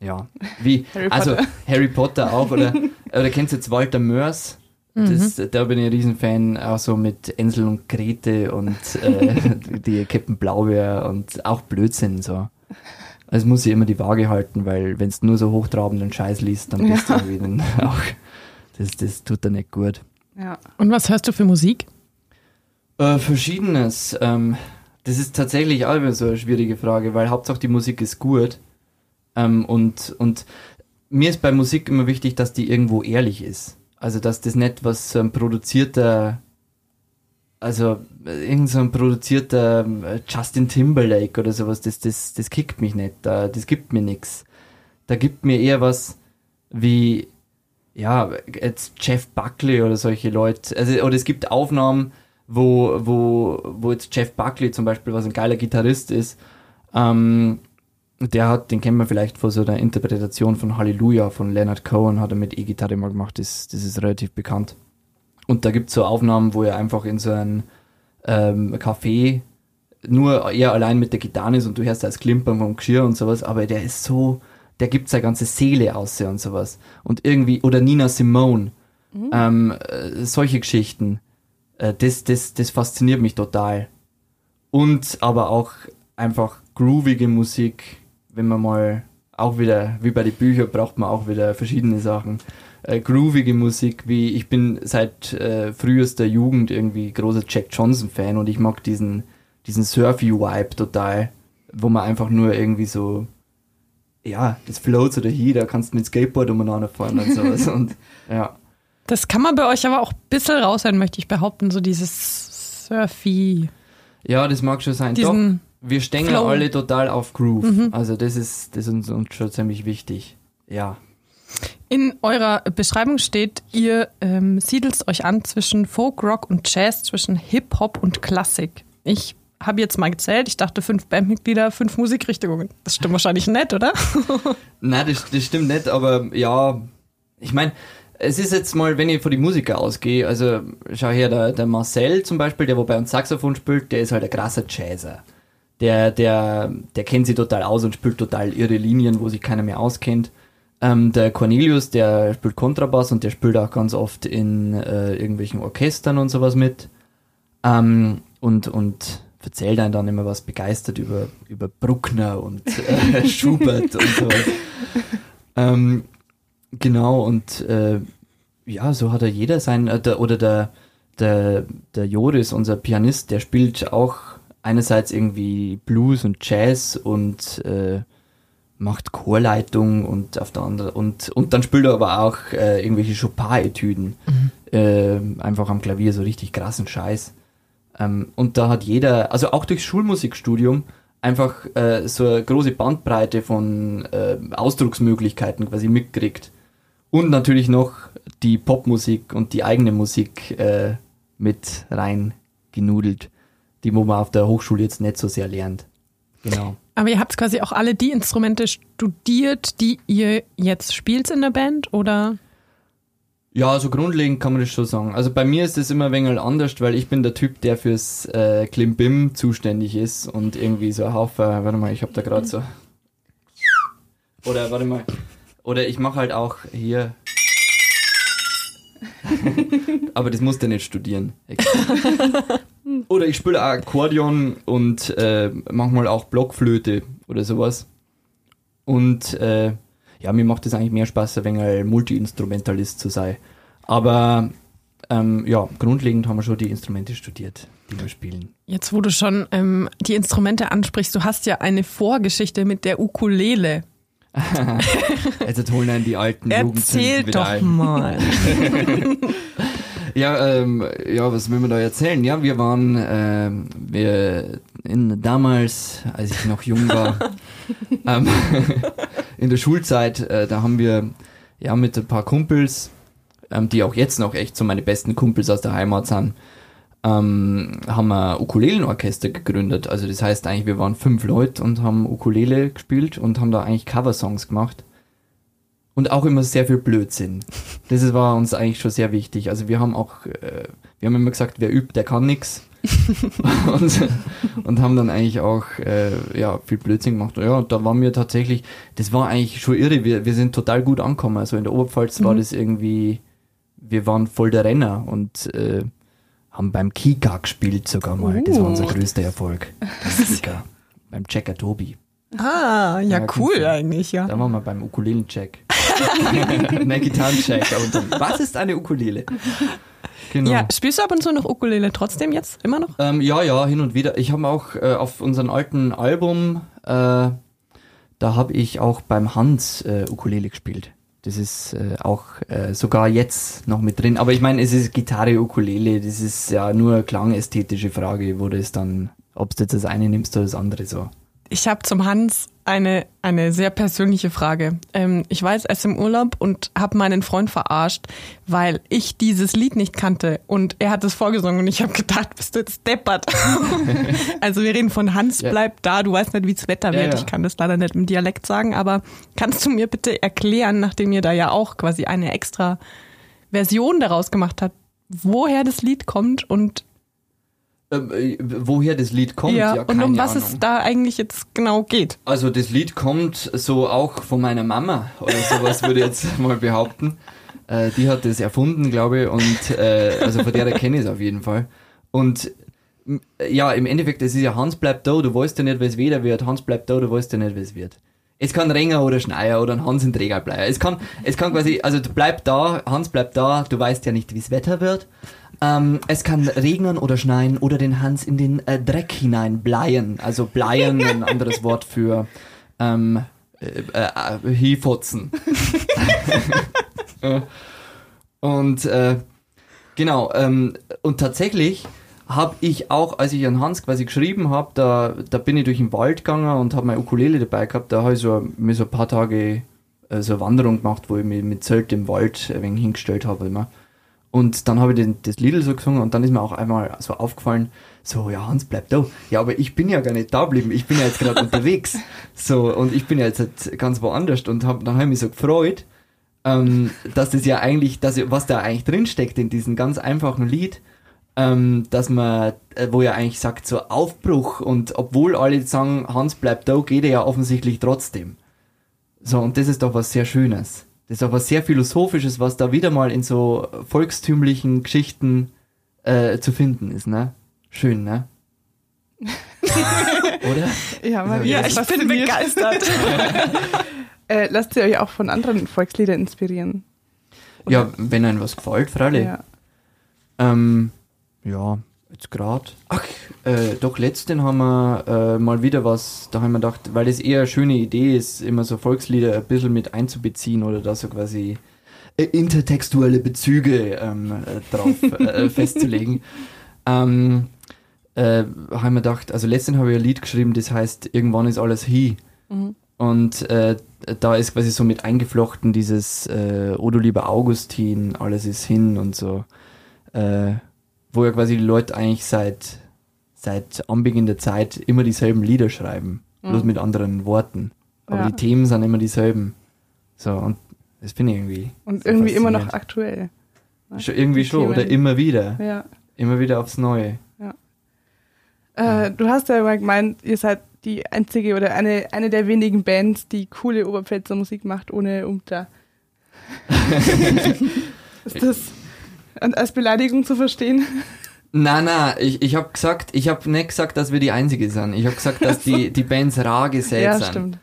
Speaker 4: Ja. Wie,
Speaker 2: Harry
Speaker 4: also
Speaker 2: Potter.
Speaker 4: Harry Potter auch, oder, oder kennst du jetzt Walter Mörs? Das, da bin ich ein Riesenfan, auch so mit Ensel und Grete und äh, die Captain Blaubeer und auch Blödsinn so. Also muss ich immer die Waage halten, weil wenn du nur so hochtrabenden Scheiß liest, dann bist du irgendwie dann auch, das, das tut dir nicht gut.
Speaker 2: Ja.
Speaker 3: Und was hörst du für Musik?
Speaker 4: Äh, Verschiedenes. Ähm, das ist tatsächlich auch immer so eine schwierige Frage, weil Hauptsache die Musik ist gut. Ähm, und, und mir ist bei Musik immer wichtig, dass die irgendwo ehrlich ist. Also, dass das nicht was so ein produzierter, also äh, irgend so ein produzierter äh, Justin Timberlake oder sowas, das, das, das kickt mich nicht. Da, das gibt mir nichts. Da gibt mir eher was wie, ja, jetzt Jeff Buckley oder solche Leute. Also, oder es gibt Aufnahmen, wo, wo, wo jetzt Jeff Buckley zum Beispiel, was ein geiler Gitarrist ist, ähm, der hat, den kennt man vielleicht von so einer Interpretation von Halleluja von Leonard Cohen, hat er mit E-Gitarre mal gemacht, das, das ist relativ bekannt. Und da gibt's so Aufnahmen, wo er einfach in so ein ähm, Café nur er allein mit der Gitarre ist und du hörst das Klimpern vom Geschirr und sowas, aber der ist so, der gibt seine ganze Seele aus und sowas. Und irgendwie, oder Nina Simone, ähm, äh, solche Geschichten, äh, das, das, das fasziniert mich total. Und aber auch einfach groovige Musik, wenn man mal auch wieder, wie bei den Büchern, braucht man auch wieder verschiedene Sachen. Äh, groovige Musik, wie ich bin seit äh, frühester Jugend irgendwie großer Jack Johnson-Fan und ich mag diesen, diesen Surfy-Vibe total, wo man einfach nur irgendwie so, ja, das float so dahin, da kannst du mit Skateboard umeinander fahren und sowas. und ja.
Speaker 3: Das kann man bei euch aber auch ein bisschen raushören, möchte ich behaupten. So dieses Surfy.
Speaker 4: Ja, das mag schon sein.
Speaker 3: Diesen
Speaker 4: Doch, wir stehen ja
Speaker 3: Flow. Mhm.
Speaker 4: alle total auf Groove. Also das ist, das ist uns, uns schon ziemlich wichtig. Ja.
Speaker 3: In eurer Beschreibung steht, ihr ähm, siedelt euch an zwischen Folk, Rock und Jazz, zwischen Hip-Hop und Klassik. Ich habe jetzt mal gezählt, ich dachte fünf Bandmitglieder, fünf Musikrichtungen. Das stimmt wahrscheinlich nicht, oder?
Speaker 4: Nein, das, das stimmt nicht, aber ja, ich meine, es ist jetzt mal, wenn ich von die Musiker ausgehe, also schau her, der, der Marcel zum Beispiel, der wo bei uns Saxophon spielt, der ist halt ein krasser Jazzer. Der, der, der kennt sich total aus und spielt total irre Linien, wo sich keiner mehr auskennt. Ähm, der Cornelius, der spielt Kontrabass und der spielt auch ganz oft in äh, irgendwelchen Orchestern und sowas mit. Ähm, und, und erzählt einem dann immer was begeistert über, über Bruckner und äh, Schubert und so. Ähm, genau, und äh, ja, so hat er jeder sein, äh, der, oder der, der, der Joris, unser Pianist, der spielt auch einerseits irgendwie Blues und Jazz und äh, macht Chorleitung und auf der anderen und und dann spielt er aber auch äh, irgendwelche Chopin-Etüden. Äh, einfach am Klavier so richtig krassen Scheiß ähm, und da hat jeder also auch durchs Schulmusikstudium einfach äh, so eine große Bandbreite von äh, Ausdrucksmöglichkeiten quasi mitkriegt und natürlich noch die Popmusik und die eigene Musik äh, mit rein genudelt, die wo man auf der Hochschule jetzt nicht so sehr lernt. Genau.
Speaker 3: Aber ihr habt quasi auch alle die Instrumente studiert, die ihr jetzt spielt in der Band, oder?
Speaker 4: Ja, so grundlegend kann man das schon sagen. Also bei mir ist es immer ein wenig anders, weil ich bin der Typ, der fürs äh, Klimbim zuständig ist und irgendwie so ein Haufen, warte mal, ich habe da gerade so. Oder warte mal. Oder ich mache halt auch hier. Aber das musst du nicht studieren. oder ich spiele Akkordeon und äh, manchmal auch Blockflöte oder sowas. Und äh, ja, mir macht es eigentlich mehr Spaß, wenig ein Multi-Instrumentalist zu sein. Aber ähm, ja, grundlegend haben wir schon die Instrumente studiert, die wir spielen.
Speaker 3: Jetzt, wo du schon ähm, die Instrumente ansprichst, du hast ja eine Vorgeschichte mit der Ukulele.
Speaker 4: Jetzt holen einen die alten
Speaker 3: Erzähl doch
Speaker 4: ein.
Speaker 3: mal.
Speaker 4: Ja, ähm, ja, was will man da erzählen? Ja, wir waren ähm, wir in, damals, als ich noch jung war, ähm, in der Schulzeit, äh, da haben wir ja mit ein paar Kumpels, ähm, die auch jetzt noch echt so meine besten Kumpels aus der Heimat sind, ähm, haben wir Ukulelenorchester gegründet. Also das heißt eigentlich, wir waren fünf Leute und haben Ukulele gespielt und haben da eigentlich Coversongs gemacht. Und auch immer sehr viel Blödsinn. Das war uns eigentlich schon sehr wichtig. Also wir haben auch, äh, wir haben immer gesagt, wer übt, der kann nix. und, und haben dann eigentlich auch äh, ja, viel Blödsinn gemacht. Ja, und da waren wir tatsächlich, das war eigentlich schon irre. Wir, wir sind total gut angekommen. Also in der Oberpfalz war das irgendwie, wir waren voll der Renner und äh, haben beim Kika gespielt sogar mal. Das war unser größter Erfolg. Beim Kika. beim Checker Tobi.
Speaker 3: Ah, ja,
Speaker 4: Ja,
Speaker 3: cool eigentlich, ja.
Speaker 4: Da waren wir beim Ukulelen-Check. Nein, Gitarrencheck. Dann, was ist eine Ukulele? Genau.
Speaker 3: Ja, spielst du ab und zu noch Ukulele trotzdem jetzt? Immer noch?
Speaker 4: Ähm, ja, ja, hin und wieder. Ich habe auch äh, auf unserem alten Album, äh, da habe ich auch beim Hans äh, Ukulele gespielt. Das ist äh, auch äh, sogar jetzt noch mit drin. Aber ich meine, es ist Gitarre, Ukulele, das ist ja nur eine klangästhetische Frage, wo das dann, ob du jetzt das eine nimmst oder das andere so.
Speaker 3: Ich habe zum Hans eine, eine sehr persönliche Frage. Ähm, ich war jetzt erst im Urlaub und habe meinen Freund verarscht, weil ich dieses Lied nicht kannte und er hat es vorgesungen und ich habe gedacht, bist du jetzt deppert. also wir reden von Hans
Speaker 4: Ja.
Speaker 3: bleibt da, du weißt nicht, wie das Wetter
Speaker 4: Ja,
Speaker 3: wird.
Speaker 4: ja.
Speaker 3: Ich kann das leider nicht im Dialekt sagen, aber kannst du mir bitte erklären, nachdem ihr da ja auch quasi eine extra Version daraus gemacht habt, woher das Lied kommt und
Speaker 4: äh, woher das Lied kommt, ja,
Speaker 3: ja, und um was
Speaker 4: Ahnung.
Speaker 3: es da eigentlich jetzt genau geht.
Speaker 4: Also das Lied kommt so auch von meiner Mama oder sowas würde ich jetzt mal behaupten. Äh, die hat das erfunden, glaube ich, und äh, also von der kenne ich es auf jeden Fall. Und ja, im Endeffekt, es ist ja Hans bleibt da, du weißt ja nicht, wie es wieder wird. Hans bleibt da, du weißt ja nicht, wie es wird. Es kann Renger oder Schneier oder ein Hans in Trägerbleier. Es kann, es kann quasi, also du bleib da, Hans bleibt da, du weißt ja nicht, wie es Wetter wird. Ähm, es kann regnen oder schneien oder den Hans in den äh, Dreck hinein bleien. Also bleien, ein anderes Wort für ähm, äh, äh, Hiefotzen. Äh, und äh, genau, ähm, und tatsächlich habe ich auch, als ich an Hans quasi geschrieben habe, da, da bin ich durch den Wald gegangen und habe meine Ukulele dabei gehabt. Da habe ich so, mir so ein paar Tage äh, so eine Wanderung gemacht, wo ich mich mit Zelt im Wald ein wenig hingestellt habe immer. Und dann habe ich den, das Lied so gesungen und dann ist mir auch einmal so aufgefallen, so, ja, Hans bleibt da. Ja, aber ich bin ja gar nicht da geblieben, ich bin ja jetzt gerade unterwegs. So, und ich bin ja jetzt halt ganz woanders und hab, dann habe ich mich so gefreut, ähm, dass das ja eigentlich, dass, was da eigentlich drinsteckt in diesem ganz einfachen Lied, ähm, dass man, äh, wo er eigentlich sagt, so Aufbruch und obwohl alle sagen, Hans bleibt da, geht er ja offensichtlich trotzdem. So, und das ist doch was sehr Schönes. Das ist was sehr Philosophisches, was da wieder mal in so volkstümlichen Geschichten äh, zu finden ist, ne? Schön, ne? Oder?
Speaker 2: Ja, mal
Speaker 4: Ja,
Speaker 2: wieder
Speaker 3: ich bin begeistert.
Speaker 2: Äh, lasst ihr euch auch von anderen Volksliedern inspirieren?
Speaker 4: Ja, wenn einem was gefällt, freilich.
Speaker 2: Ja.
Speaker 4: Ähm, ja, jetzt grad. Ach, äh, doch, letzten haben wir äh, mal wieder was, da haben wir gedacht, weil es eher eine schöne Idee ist, immer so Volkslieder ein bisschen mit einzubeziehen oder da so quasi äh, intertextuelle Bezüge ähm, äh, drauf äh, festzulegen. Ähm, äh, haben wir gedacht, also letztens habe ich ein Lied geschrieben, das heißt, irgendwann ist alles hi. Und äh, da ist quasi so mit eingeflochten dieses äh, O du lieber Augustin, alles ist hin und so. Äh, wo ja quasi die Leute eigentlich seit, seit Anbeginn der Zeit immer dieselben Lieder schreiben. Bloß mit anderen Worten. Aber
Speaker 2: Ja.
Speaker 4: die Themen sind immer dieselben. So, und das finde ich irgendwie.
Speaker 2: Und
Speaker 4: sehr
Speaker 2: irgendwie immer noch aktuell.
Speaker 4: Schon, irgendwie
Speaker 2: die
Speaker 4: schon,
Speaker 2: Themen.
Speaker 4: oder immer wieder.
Speaker 2: Ja.
Speaker 4: Immer wieder aufs Neue.
Speaker 2: Äh, du hast ja mal gemeint, ihr seid die einzige oder eine, eine der wenigen Bands, die coole Oberpfälzer Musik macht ohne Umter. ist das an- als Beleidigung zu verstehen?
Speaker 4: Na, na, ich, ich habe gesagt, ich habe nicht gesagt, dass wir die Einzige sind. Ich habe gesagt, dass die, die Bands rar gesät
Speaker 2: ja,
Speaker 4: sind.
Speaker 2: stimmt.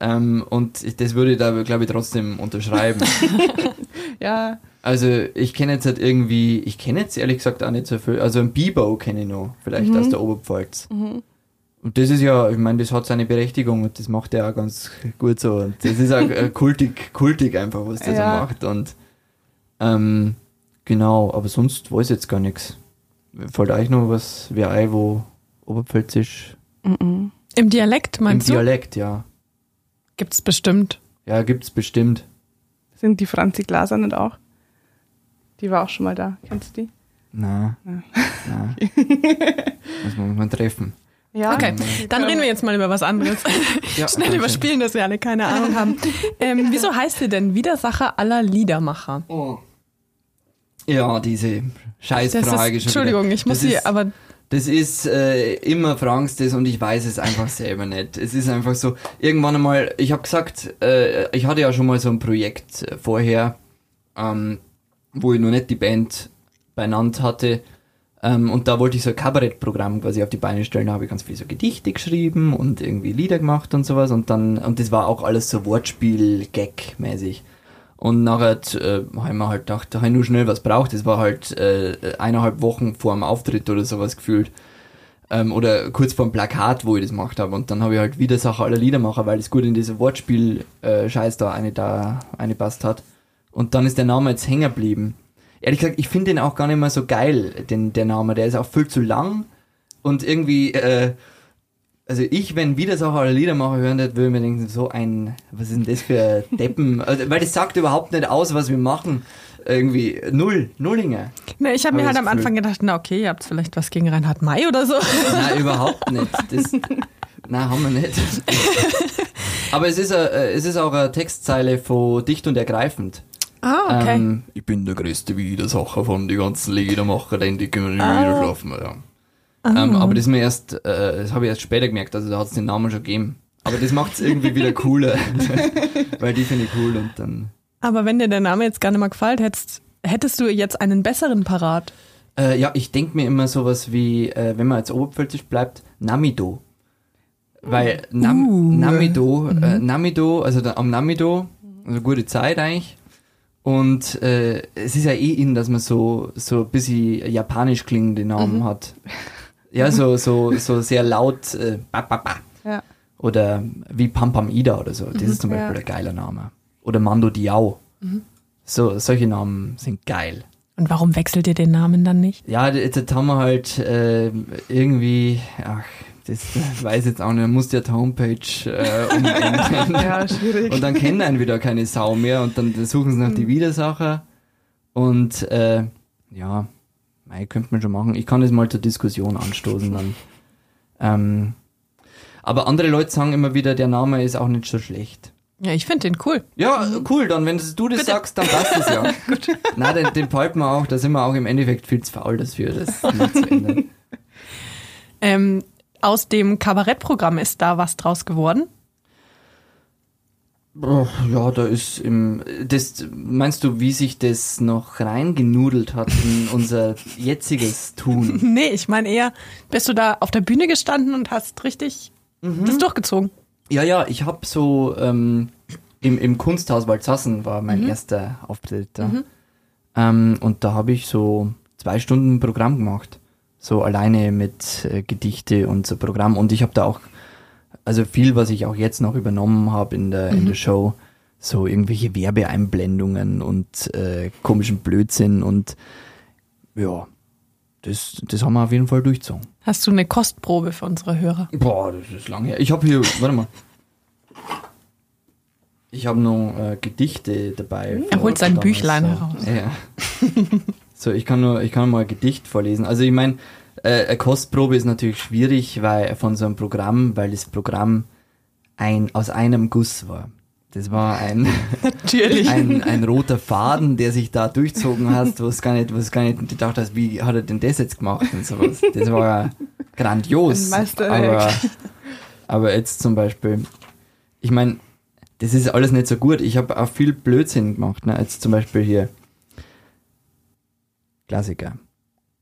Speaker 4: Ähm, und ich, das würde ich da, glaube ich, trotzdem unterschreiben.
Speaker 2: Ja,
Speaker 4: Also ich kenne jetzt halt irgendwie, ich kenne jetzt ehrlich gesagt auch nicht so viel. Also ein Bibo kenne ich noch, vielleicht aus der Oberpfalz. Und das ist ja, ich meine, das hat seine Berechtigung und das macht er auch ganz gut so. Und das ist auch äh, kultig, kultig einfach, was der
Speaker 2: Ja.
Speaker 4: so macht. Und ähm, genau, aber sonst weiß ich jetzt gar nichts. Fällt euch noch was, wer ein, wo Oberpfälzisch
Speaker 3: Im Dialekt,
Speaker 4: im
Speaker 3: meinst du?
Speaker 4: Dialekt, ja.
Speaker 3: Gibt's bestimmt.
Speaker 4: Ja, gibt's bestimmt.
Speaker 2: Sind die Franzi Glaser nicht auch? Die war auch schon mal da. Kennst du die?
Speaker 4: Na, na. Muss man mal treffen.
Speaker 2: Ja.
Speaker 3: Okay, dann reden wir jetzt mal über was anderes.
Speaker 4: Ja,
Speaker 3: Schnell überspielen, dass wir alle keine Ahnung haben. Ähm, wieso heißt ihr denn Widersacher aller Liedermacher?
Speaker 4: Oh. Ja, diese
Speaker 3: ist,
Speaker 4: Scheißfrage schon
Speaker 3: Entschuldigung, ich muss
Speaker 4: das
Speaker 3: sie,
Speaker 4: ist,
Speaker 3: aber
Speaker 4: Das ist äh, immer fragst das und ich weiß es einfach selber nicht. Es ist einfach so, irgendwann einmal, ich habe gesagt, äh, ich hatte ja schon mal so ein Projekt äh, vorher, ähm, wo ich noch nicht die Band beieinander hatte. Ähm, und da wollte ich so ein Kabarettprogramm quasi auf die Beine stellen. Da habe ich ganz viel so Gedichte geschrieben und irgendwie Lieder gemacht und sowas. Und dann, und das war auch alles so Wortspiel-Gag-mäßig. Und nachher äh, habe ich mir halt gedacht, da habe ich nur schnell was braucht. Das war halt äh, eineinhalb Wochen vor dem Auftritt oder sowas gefühlt. Ähm, oder kurz vor dem Plakat, wo ich das gemacht habe. Und dann habe ich halt wieder Sache aller Liedermacher, weil es gut in diese Wortspiel-Scheiß da eine da eine passt hat. Und dann ist der Name jetzt hängen geblieben. Ehrlich gesagt, ich finde den auch gar nicht mehr so geil, den, der Name. Der ist auch viel zu lang und irgendwie, äh, also ich, wenn Widersacher aller Liedermacher hören würde, würde ich mir denken, so ein, was ist denn das für Deppen? Also, weil das sagt überhaupt nicht aus, was wir machen. Irgendwie null, Nullinger.
Speaker 3: ne, ich habe mir halt am
Speaker 4: das
Speaker 3: Anfang gedacht, na okay, ihr habt vielleicht was gegen Reinhard May oder so.
Speaker 4: Nein, überhaupt nicht. Das, nein, haben wir nicht. Aber es ist, a, es ist auch eine Textzeile von Dicht und Ergreifend.
Speaker 3: Ah, okay.
Speaker 4: Ähm, ich bin der größte Widersacher von den ganzen Liedermacher, denn die können nicht
Speaker 3: Ah.
Speaker 4: wieder schlafen. Ja. Ähm, aber das ist mir erst, äh, das habe ich erst später gemerkt, also da hat es den Namen schon gegeben. Aber das macht es irgendwie wieder cooler. Weil die finde ich cool und dann.
Speaker 3: Aber wenn dir der Name jetzt gar nicht mehr gefällt, hättest, hättest du jetzt einen besseren parat.
Speaker 4: Äh, ja, ich denke mir immer sowas wie, äh, wenn man jetzt oberpfälzisch bleibt, Namido. Weil Nam
Speaker 3: Uh.
Speaker 4: Namido, äh, Namido, also da, am Namido, also gute Zeit eigentlich. Und äh, es ist ja eh in, dass man so, so ein bisschen japanisch klingende Namen hat. Ja, so, so, so sehr laut, äh, ba, ba, ba.
Speaker 2: Ja.
Speaker 4: Oder wie Pam Pam Ida oder so. Das ist zum
Speaker 2: Ja.
Speaker 4: Beispiel ein geiler Name. Oder Mando Diao. So, solche Namen sind geil.
Speaker 3: Und warum wechselt ihr den Namen dann nicht?
Speaker 4: Ja, jetzt jetzt haben wir halt äh, irgendwie, ach, das weiß ich jetzt auch nicht, man muss ja die Homepage äh, umändern.
Speaker 2: Ja, schwierig.
Speaker 4: Und dann kennen einen wieder keine Sau mehr und dann suchen sie nach die Widersacher. Und äh, ja, mei, könnte man schon machen. Ich kann das mal zur Diskussion anstoßen dann. Ähm, aber andere Leute sagen immer wieder, der Name ist auch nicht so schlecht.
Speaker 3: Ja, ich finde den cool.
Speaker 4: Ja, cool, dann wenn du das sagst, dann passt es ja. Nein, den, den behalten wir auch, da sind wir auch im Endeffekt viel zu faul dafür, das nicht zu ändern.
Speaker 3: Ähm, aus dem Kabarettprogramm ist da was draus geworden.
Speaker 4: Oh, ja, da ist im, das, meinst du, wie sich das noch reingenudelt hat in unser jetziges Tun?
Speaker 3: Nee, ich meine eher, bist du da auf der Bühne gestanden und hast richtig das durchgezogen?
Speaker 4: Ja, ja, ich habe so ähm, im, im Kunsthaus Waldsassen war mein erster Auftritt da. Ähm, und da habe ich so zwei Stunden Programm gemacht. So alleine mit äh, Gedichte und so Programm. Und ich habe da auch, also viel, was ich auch jetzt noch übernommen habe in der, in der Show, so irgendwelche Werbeeinblendungen und äh, komischen Blödsinn und ja, das, das haben wir auf jeden Fall durchgezogen.
Speaker 3: Hast du eine Kostprobe für unsere Hörer?
Speaker 4: Boah, das ist lange her. Ich habe hier, warte mal. Ich habe noch äh, Gedichte dabei.
Speaker 3: Er
Speaker 4: von
Speaker 3: holt sein
Speaker 4: damals,
Speaker 3: Büchlein
Speaker 4: so.
Speaker 3: heraus.
Speaker 4: Ja. so, ich kann nur, ich kann mal ein Gedicht vorlesen. Also ich meine, äh, eine Kostprobe ist natürlich schwierig, weil von so einem Programm, weil das Programm ein aus einem Guss war. Das war ein, ein, ein roter Faden, der sich da durchzogen hat, was gar nicht, was gar nicht gedacht hast, wie hat er denn das jetzt gemacht und sowas. Das war grandios.
Speaker 2: Ein
Speaker 4: aber, aber jetzt zum Beispiel, ich meine, das ist alles nicht so gut. Ich habe auch viel Blödsinn gemacht. Ne? Jetzt zum Beispiel hier. Klassiker.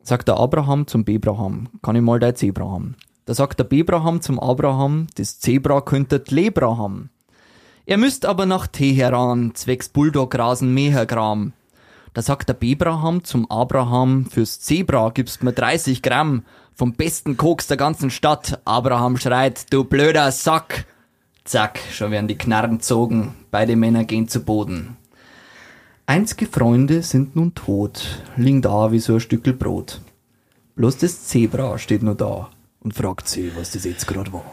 Speaker 4: Sagt der Abraham zum Bebraham, kann ich mal dein Zebra haben? Da sagt der Bebraham zum Abraham, das Zebra könnte Lebra haben. Er müsst aber nach Teheran, zwecks Bulldog-Rasen Mehergram. Da sagt der Bebraham zum Abraham, fürs Zebra gibst mir 30 Gramm vom besten Koks der ganzen Stadt. Abraham schreit, du blöder Sack. Zack, schon werden die Knarren zogen, beide Männer gehen zu Boden. Einzige Freunde sind nun tot, liegen da wie so ein Stückel Brot. Bloß das Zebra steht nur da und fragt sie, was das jetzt gerade war.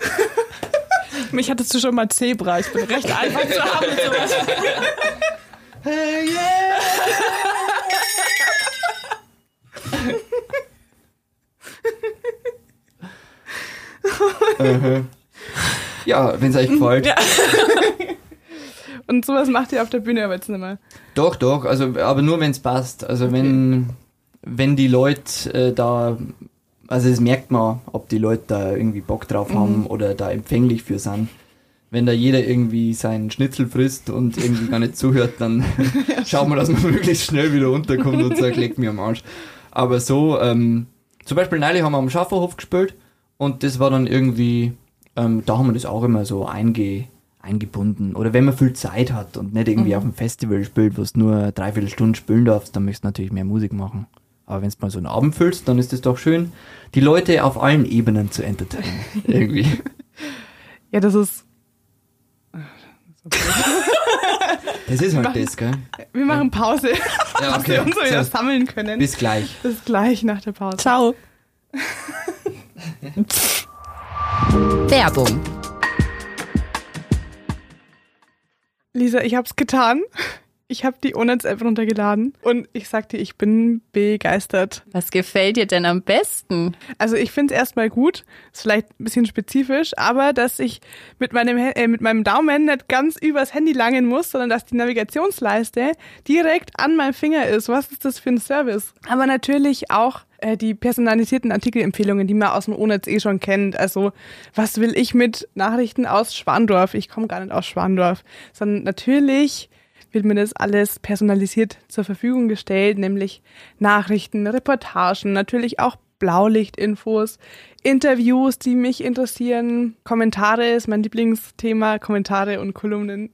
Speaker 3: Mich hattest du schon mal Zebra. Ich bin recht einfach zu haben mit sowas.
Speaker 4: Hey, yeah! Mhm. ja, wenn es euch gefällt.
Speaker 3: Ja.
Speaker 2: Und sowas macht ihr auf der Bühne aber jetzt nicht mehr.
Speaker 4: Doch, doch, also aber nur wenn es passt. Also wenn wenn die Leute äh, da also das merkt man, ob die Leute da irgendwie Bock drauf haben oder da empfänglich für sind. Wenn da jeder irgendwie seinen Schnitzel frisst und irgendwie gar nicht zuhört, dann schaut man, dass man möglichst schnell wieder unterkommt und sagt, leg mir am Arsch. Aber so, ähm, zum Beispiel neulich haben wir am Schafferhof gespielt und das war dann irgendwie, ähm, da haben wir das auch immer so einge, eingebunden. Oder wenn man viel Zeit hat und nicht irgendwie auf dem Festival spielt, wo du nur dreiviertel Stunden spielen darfst, dann möchtest du natürlich mehr Musik machen. Aber wenn du mal so einen Abend füllst, dann ist es doch schön, die Leute auf allen Ebenen zu entertainen. irgendwie.
Speaker 2: Ja, das ist.
Speaker 4: Das ist halt das, gell?
Speaker 2: Wir machen Pause,
Speaker 4: Ja,
Speaker 2: dass wir uns wieder
Speaker 4: Zuerst
Speaker 2: sammeln können.
Speaker 4: Bis gleich.
Speaker 2: Bis gleich nach der Pause.
Speaker 3: Ciao.
Speaker 1: Werbung.
Speaker 2: Lisa, ich hab's getan. Ich habe die Onets-App runtergeladen und ich sag dir, ich bin begeistert.
Speaker 1: Was gefällt dir denn am besten?
Speaker 2: Also ich finde es erstmal gut, ist vielleicht ein bisschen spezifisch, aber dass ich mit meinem, äh, mit meinem Daumen nicht ganz übers Handy langen muss, sondern dass die Navigationsleiste direkt an meinem Finger ist. Was ist das für ein Service? Aber natürlich auch äh, die personalisierten Artikelempfehlungen, die man aus dem Onetz eh schon kennt. Also was will ich mit Nachrichten aus Schwandorf? Ich komme gar nicht aus Schwandorf, sondern natürlich wird mir das alles personalisiert zur Verfügung gestellt, nämlich Nachrichten, Reportagen, natürlich auch Blaulichtinfos, Interviews, die mich interessieren, Kommentare ist mein Lieblingsthema, Kommentare und Kolumnen.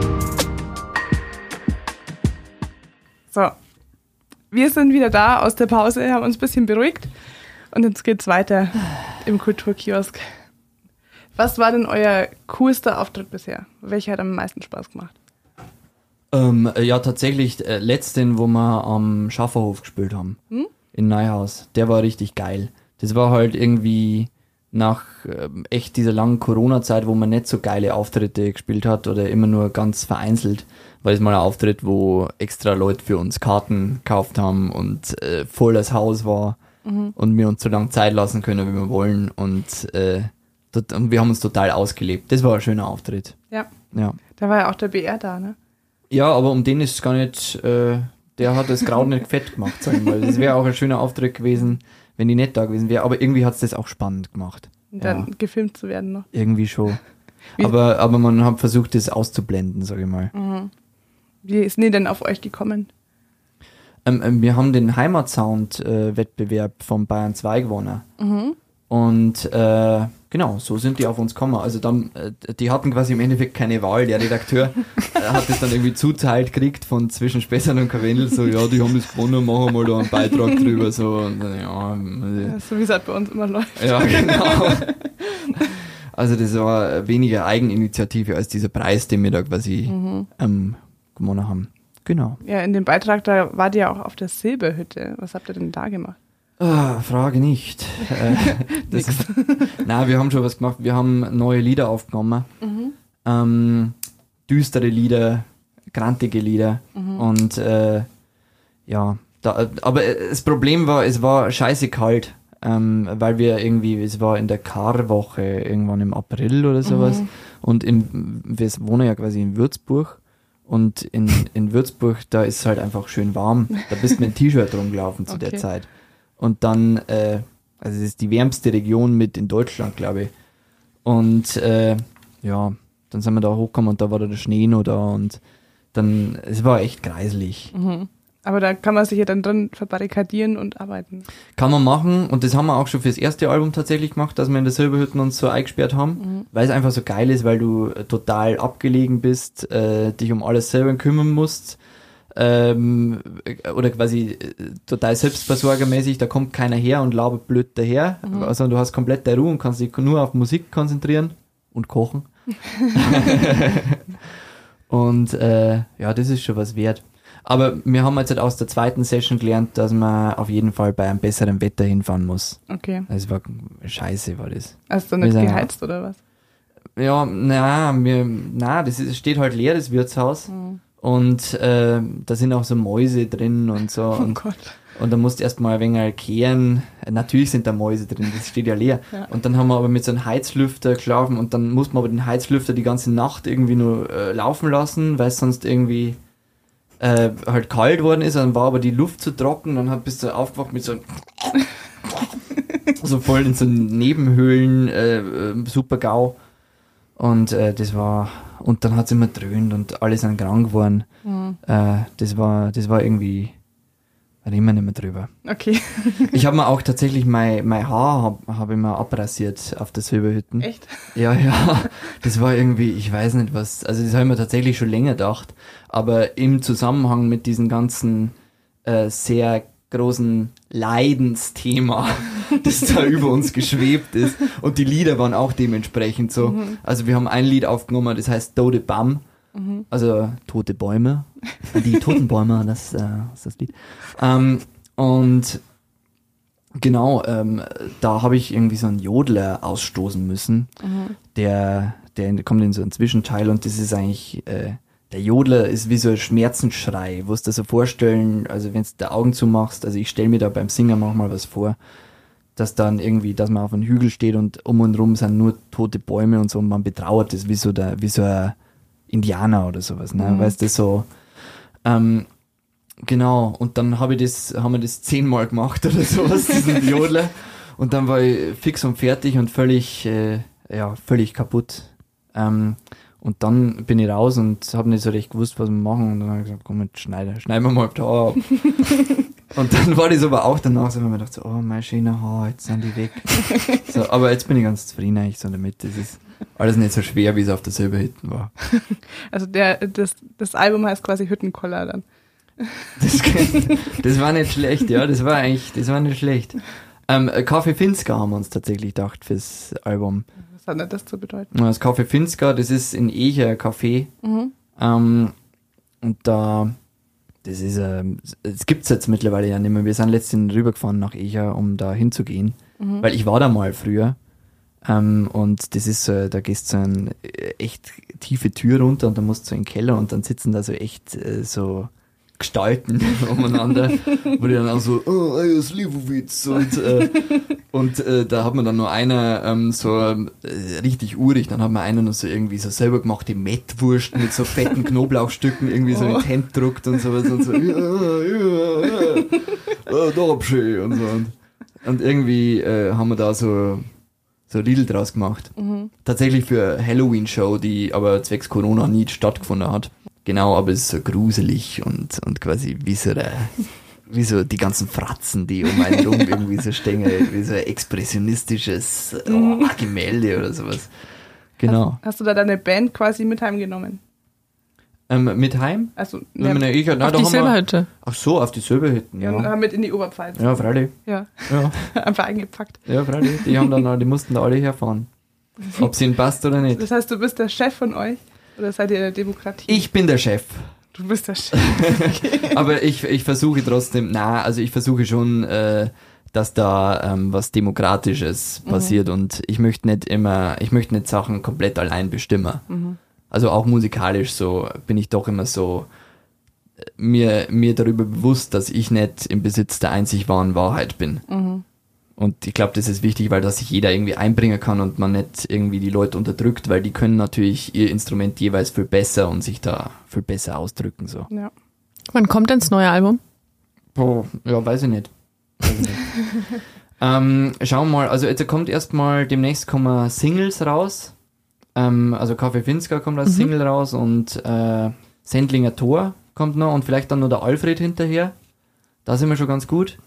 Speaker 2: So, wir sind wieder da aus der Pause, haben uns ein bisschen beruhigt und jetzt geht's weiter im Kulturkiosk. Was war denn euer coolster Auftritt bisher? Welcher hat am meisten Spaß gemacht?
Speaker 4: Ähm, äh, ja, tatsächlich, äh, letzten, wo wir am Schafferhof gespielt haben. In Neuhaus. Der war richtig geil. Das war halt irgendwie nach ähm, echt dieser langen Corona-Zeit, wo man nicht so geile Auftritte gespielt hat oder immer nur ganz vereinzelt, war es mal ein Auftritt, wo extra Leute für uns Karten gekauft haben und äh, voll das Haus war und wir uns so lange Zeit lassen können, wie wir wollen und, äh, dort, und wir haben uns total ausgelebt. Das war ein schöner Auftritt.
Speaker 2: Ja,
Speaker 4: Ja.
Speaker 2: da war ja auch der BR da, ne?
Speaker 4: Ja, aber um den ist es gar nicht, äh, der hat das Kraut nicht fett gemacht, sagen wir mal. Das wäre auch ein schöner Auftritt gewesen, wenn die nicht da gewesen wäre. Aber irgendwie hat es das auch spannend gemacht.
Speaker 2: Und dann
Speaker 4: Ja.
Speaker 2: gefilmt zu werden noch.
Speaker 4: Irgendwie schon.
Speaker 2: Wie-
Speaker 4: Aber, aber man hat versucht, das auszublenden, sage ich mal.
Speaker 2: Wie ist denn denn auf euch gekommen?
Speaker 4: Ähm, ähm, wir haben den Heimatsound-Wettbewerb von Bayern 2 gewonnen. Und äh, genau, so sind die auf uns gekommen. Also dann, äh, die hatten quasi im Endeffekt keine Wahl. Der Redakteur äh, hat das dann irgendwie zuteilt gekriegt von zwischen Spessern und Karwendel, so, ja, die haben das gewonnen, machen wir mal da einen Beitrag drüber, so, und dann, ja, äh,
Speaker 2: So wie es halt bei uns immer läuft.
Speaker 4: ja, genau. Also das war weniger Eigeninitiative als dieser Preis, den wir da quasi ähm, haben. Genau.
Speaker 2: Ja, in dem Beitrag, da wart ihr auch auf der Silberhütte. Was habt ihr denn da gemacht?
Speaker 4: Ah, Frage nicht. Äh, das, na, wir haben schon was gemacht. Wir haben neue Lieder aufgenommen. Ähm, düstere Lieder, grantige Lieder. Und äh, ja, da, aber das Problem war, es war scheiße kalt. Ähm, weil wir irgendwie, es war in der Karwoche irgendwann im April oder sowas. Und in, wir wohnen ja quasi in Würzburg. Und in, in Würzburg, da ist es halt einfach schön warm. Da bist du mit einem T-Shirt rumgelaufen zu der
Speaker 2: Okay.
Speaker 4: Zeit. Und dann, äh, also es ist die wärmste Region mit in Deutschland, glaube ich. Und äh, ja, dann sind wir da hochgekommen und da war da der Schnee noch da und dann, es war echt kreislich.
Speaker 2: Aber da kann man sich ja dann drin verbarrikadieren und arbeiten.
Speaker 4: Kann man machen und das haben wir auch schon fürs erste Album tatsächlich gemacht, dass wir in der Silberhütten uns so eingesperrt haben, weil es einfach so geil ist, weil du äh, total abgelegen bist, äh, dich um alles selber kümmern musst ähm, äh, oder quasi äh, total selbstversorgermäßig, da kommt keiner her und labert blöd daher, also du hast komplett der Ruhe und kannst dich nur auf Musik konzentrieren und kochen. und äh, ja, das ist schon was wert. Aber wir haben jetzt halt aus der zweiten Session gelernt, dass man auf jeden Fall bei einem besseren Wetter hinfahren muss.
Speaker 2: Okay.
Speaker 4: Es war scheiße, war das.
Speaker 2: Hast du
Speaker 4: Wir
Speaker 2: nicht geheizt oder was?
Speaker 4: Ja, na, mir, na, das ist, steht halt leer, das Wirtshaus. Und äh, da sind auch so Mäuse drin und so.
Speaker 2: Oh
Speaker 4: Und,
Speaker 2: Gott.
Speaker 4: und da musst du erstmal ein wenig kehren. Natürlich sind da Mäuse drin, das steht ja leer.
Speaker 2: Ja.
Speaker 4: Und dann haben wir aber mit so einem Heizlüfter geschlafen und dann muss man aber den Heizlüfter die ganze Nacht irgendwie nur äh, laufen lassen, weil es sonst irgendwie äh, halt kalt worden ist. Dann war aber die Luft zu trocken, dann hat, bist du aufgewacht mit so einem so voll in so Nebenhöhlen, äh, äh, super GAU. Und äh, das war, und dann hat es immer dröhnt und alle sind krank geworden. Äh, das war, das war irgendwie, reden wir nicht mehr drüber.
Speaker 2: Okay.
Speaker 4: Ich habe mir auch tatsächlich mein, mein Haar hab, hab ich mir abrasiert auf der Silberhütten.
Speaker 2: Echt?
Speaker 4: Ja, ja, das war irgendwie, ich weiß nicht was, also das habe ich mir tatsächlich schon länger gedacht, aber im Zusammenhang mit diesem ganzen äh, sehr großen Leidensthema, das da über uns geschwebt ist und die Lieder waren auch dementsprechend so. Also wir haben ein Lied aufgenommen, das heißt Tote Bam, also Tote Bäume, die Toten Bäume, das äh, ist das Lied. Ähm, und Genau, ähm, da habe ich irgendwie so einen Jodler ausstoßen müssen. Der, der kommt in so einen Zwischenteil und das ist eigentlich, äh, der Jodler ist wie so ein Schmerzensschrei. Wo du dir so vorstellen, also wenn du die Augen zumachst, also ich stelle mir da beim Singen manchmal was vor, dass dann irgendwie, dass man auf einem Hügel steht und um und rum sind nur tote Bäume und so und man betrauert das wie so der, wie so ein Indianer oder sowas, ne? Weißt du, so, ähm, Genau, und dann habe ich das, haben wir das zehnmal gemacht oder sowas, diesen Jodler. Und dann war ich fix und fertig und völlig, äh, ja, völlig kaputt. Ähm, und dann bin ich raus und habe nicht so recht gewusst, was wir machen. Und dann habe ich gesagt, komm, jetzt schneide, schneiden wir mal da ab. und dann war das aber auch danach, so, wenn man gedacht, so, oh, mein schöner Haar, jetzt sind die weg. so, aber jetzt bin ich ganz zufrieden eigentlich so damit. Das ist alles nicht so schwer, wie es auf der Silberhütten war.
Speaker 2: Also der, das, das Album heißt quasi Hüttenkoller dann.
Speaker 4: Das, das war nicht schlecht, ja, das war eigentlich, das war nicht schlecht. Ähm, Kaffee Finska haben wir uns tatsächlich gedacht fürs Album.
Speaker 2: Was hat denn das zu bedeuten?
Speaker 4: Das Kaffee Finska, das ist in Echer ein Café. Ähm, und da, das ist, ähm, es gibt's jetzt mittlerweile ja nicht mehr. Wir sind letztens rübergefahren nach Echer, um da hinzugehen. Weil ich war da mal früher. Ähm, und das ist so, da gehst du so eine äh, echt tiefe Tür runter und dann musst du so in den Keller und dann sitzen da so echt äh, so Gestalten umeinander, wo die dann auch so, oh, ey, Slivovitz und, äh, und äh, da hat man dann nur einer ähm, so äh, richtig urig, dann hat man einer noch so irgendwie so selber gemachte Mettwurst mit so fetten Knoblauchstücken irgendwie so in die Hände druckt und sowas und so, ja, ja, ja, ah, schön und so und, und irgendwie äh, haben wir da so so Riedel draus gemacht. Tatsächlich für eine Halloween-Show, die aber zwecks Corona nie stattgefunden hat. Genau, aber es ist so gruselig und, und quasi wie so der, wie so die ganzen Fratzen, die um einen rum irgendwie so stehen, wie so ein expressionistisches oh, Gemälde oder sowas. Genau.
Speaker 2: Hast du da deine Band quasi mit heimgenommen?
Speaker 4: Ähm, mit heim?
Speaker 2: Also
Speaker 4: Ja, meine, ich, na,
Speaker 3: Auf die Silberhütte.
Speaker 4: Ach so, auf die Silberhütten,
Speaker 2: ja.
Speaker 4: ja.
Speaker 2: mit in die Oberpfalz.
Speaker 4: Ja, freilich.
Speaker 2: Ja,
Speaker 4: Ja,
Speaker 2: einfach eingepackt.
Speaker 4: ja, freilich. Die haben dann, die mussten da alle herfahren. Ob es ihnen passt oder nicht.
Speaker 2: Das heißt, du bist der Chef von euch? Oder seid ihr der Demokratie?
Speaker 4: Ich bin der Chef.
Speaker 2: Du bist der Chef.
Speaker 4: Aber ich, ich versuche trotzdem, na, also ich versuche schon, äh, dass da ähm, was Demokratisches passiert und ich möchte nicht immer, ich möchte nicht Sachen komplett allein bestimmen. Also auch musikalisch so bin ich doch immer so äh, mir, mir darüber bewusst, dass ich nicht im Besitz der einzig wahren Wahrheit bin. Und ich glaube, das ist wichtig, weil das sich jeder irgendwie einbringen kann und man nicht irgendwie die Leute unterdrückt, weil die können natürlich ihr Instrument jeweils viel besser und sich da viel besser ausdrücken. So.
Speaker 2: Ja.
Speaker 3: Wann kommt denn das neue Album?
Speaker 4: Boah, ja, weiß ich nicht. Weiß ich nicht. ähm, schauen wir mal, also jetzt kommt erstmal, demnächst kommen Singles raus. Ähm, also Kaffee Finska kommt als Single raus und äh, Sendlinger Tor kommt noch und vielleicht dann noch der Alfred hinterher. Da sind wir schon ganz gut.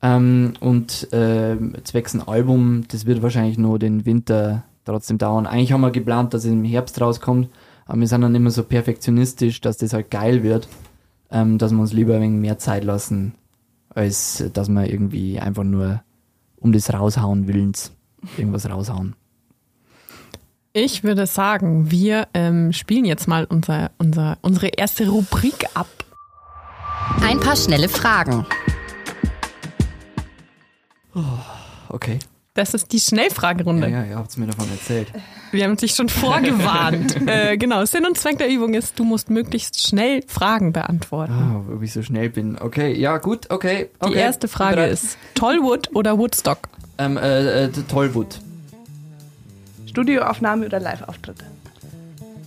Speaker 4: Ähm, und äh, zwecks ein Album, das wird wahrscheinlich nur den Winter trotzdem dauern. Eigentlich haben wir geplant, dass es im Herbst rauskommt, aber wir sind dann immer so perfektionistisch, dass das halt geil wird, ähm, dass wir uns lieber ein wenig mehr Zeit lassen, als äh, dass wir irgendwie einfach nur um des Raushauen Willens irgendwas raushauen.
Speaker 3: Ich würde sagen, wir ähm, spielen jetzt mal unser, unser, unsere erste Rubrik ab.
Speaker 1: Ein paar schnelle Fragen.
Speaker 4: Okay.
Speaker 3: Das ist die
Speaker 4: Ja,
Speaker 3: Schnellfragerunde.
Speaker 4: ja, ihr habt mir davon erzählt.
Speaker 3: Wir haben dich schon vorgewarnt. äh, genau, Sinn und Zweck der Übung ist, du musst möglichst schnell Fragen beantworten.
Speaker 4: Ah, ob ich so schnell bin. Okay, ja, gut, okay. okay.
Speaker 3: Die erste Frage ist Tollwood oder Woodstock?
Speaker 4: Ähm, äh, äh, Tollwood.
Speaker 2: Studioaufnahme oder Live-Auftritt?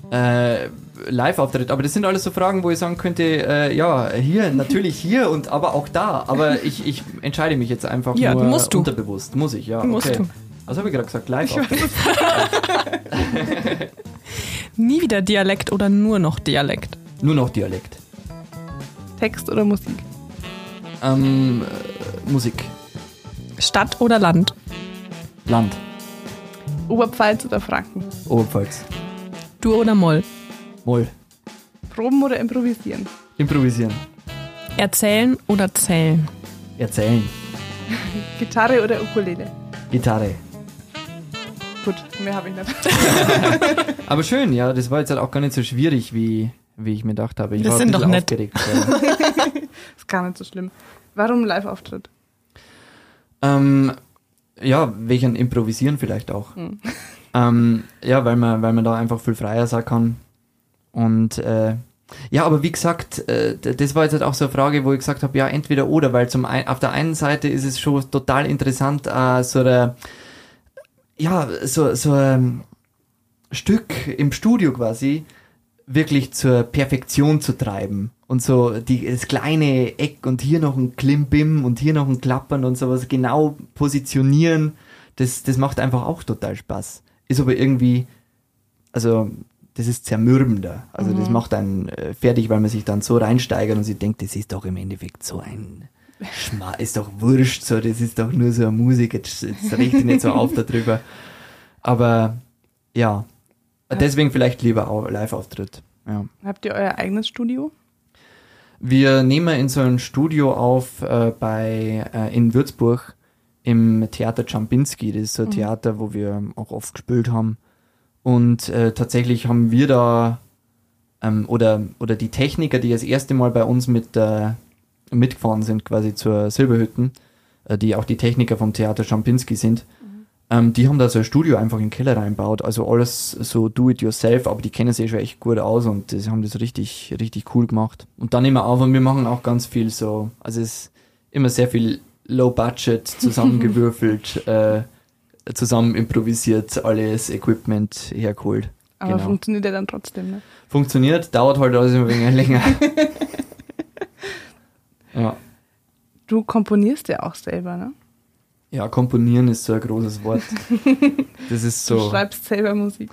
Speaker 4: Äh, Live-Auftritt, aber das sind alles so Fragen, wo ich sagen könnte, äh, ja, hier, natürlich hier und aber auch da. Aber ich, ich entscheide mich jetzt einfach
Speaker 3: Ja,
Speaker 4: nur
Speaker 3: musst du.
Speaker 4: unterbewusst. Muss ich, ja.
Speaker 3: Musst
Speaker 4: okay.
Speaker 3: du.
Speaker 4: Was habe ich gerade gesagt? Live-Auftritt.
Speaker 3: Nie wieder Dialekt oder nur noch Dialekt?
Speaker 4: Nur noch Dialekt.
Speaker 2: Text oder Musik?
Speaker 4: Ähm, äh, Musik.
Speaker 3: Stadt oder Land?
Speaker 4: Land.
Speaker 2: Oberpfalz oder Franken?
Speaker 4: Oberpfalz.
Speaker 3: Dur oder Moll?
Speaker 4: Moll.
Speaker 2: Proben oder improvisieren?
Speaker 4: Improvisieren.
Speaker 3: Erzählen oder zählen?
Speaker 4: Erzählen.
Speaker 2: Gitarre oder Ukulele?
Speaker 4: Gitarre.
Speaker 2: Gut, mehr habe ich nicht.
Speaker 4: Aber schön, ja, das war jetzt halt auch gar nicht so schwierig, wie, wie ich mir gedacht habe. Ich
Speaker 3: Das
Speaker 4: war
Speaker 3: sind
Speaker 4: ein
Speaker 3: doch
Speaker 4: bisschen
Speaker 3: nett.
Speaker 4: aufgeregt.
Speaker 2: Ist gar nicht so schlimm. Warum Live-Auftritt?
Speaker 4: ähm, ja, wegen Improvisieren vielleicht auch. Ähm, ja, weil man, weil man da einfach viel freier sein kann. Und äh, ja, aber wie gesagt, äh, das war jetzt halt auch so eine Frage, wo ich gesagt habe, ja, entweder oder, weil zum ein, auf der einen Seite ist es schon total interessant, äh, so eine, ja, so, so ein Stück im Studio quasi wirklich zur Perfektion zu treiben. Und so die, das kleine Eck und hier noch ein Klimbim und hier noch ein Klappern und sowas genau positionieren, das, das macht einfach auch total Spaß. Ist aber irgendwie, also das ist zermürbender. Also das macht einen äh, fertig, weil man sich dann so reinsteigert und sich denkt, das ist doch im Endeffekt so ein Schma ist doch wurscht, so, das ist doch nur so eine Musik, jetzt, jetzt reg dich nicht so auf darüber. Aber ja, deswegen vielleicht lieber auch Live-Auftritt. Ja.
Speaker 2: Habt ihr euer eigenes Studio?
Speaker 4: Wir nehmen in so ein Studio auf äh, bei äh, in Würzburg im Theater Czambinski. Das ist so ein Theater, wo wir auch oft gespielt haben. Und äh, tatsächlich haben wir da ähm, oder oder die Techniker, die das erste Mal bei uns mit äh, mitgefahren sind, quasi zur Silberhütten, äh, die auch die Techniker vom Theater Czambinski sind. Ähm, die haben da so ein Studio einfach in den Keller reinbaut. Also alles so do-it-yourself, aber die kennen sich schon echt gut aus und die haben das richtig, richtig cool gemacht. Und dann immer auf und wir machen auch ganz viel so, also es ist immer sehr viel Low-Budget zusammengewürfelt, äh, zusammen improvisiert, alles Equipment hergeholt.
Speaker 2: Aber
Speaker 4: Genau.
Speaker 2: funktioniert ja dann trotzdem, ne?
Speaker 4: Funktioniert, dauert halt alles immer ein wenig länger. ja.
Speaker 2: Du komponierst ja auch selber, ne?
Speaker 4: Ja, komponieren ist so ein großes Wort. Das ist
Speaker 2: Du
Speaker 4: so.
Speaker 2: schreibst selber Musik.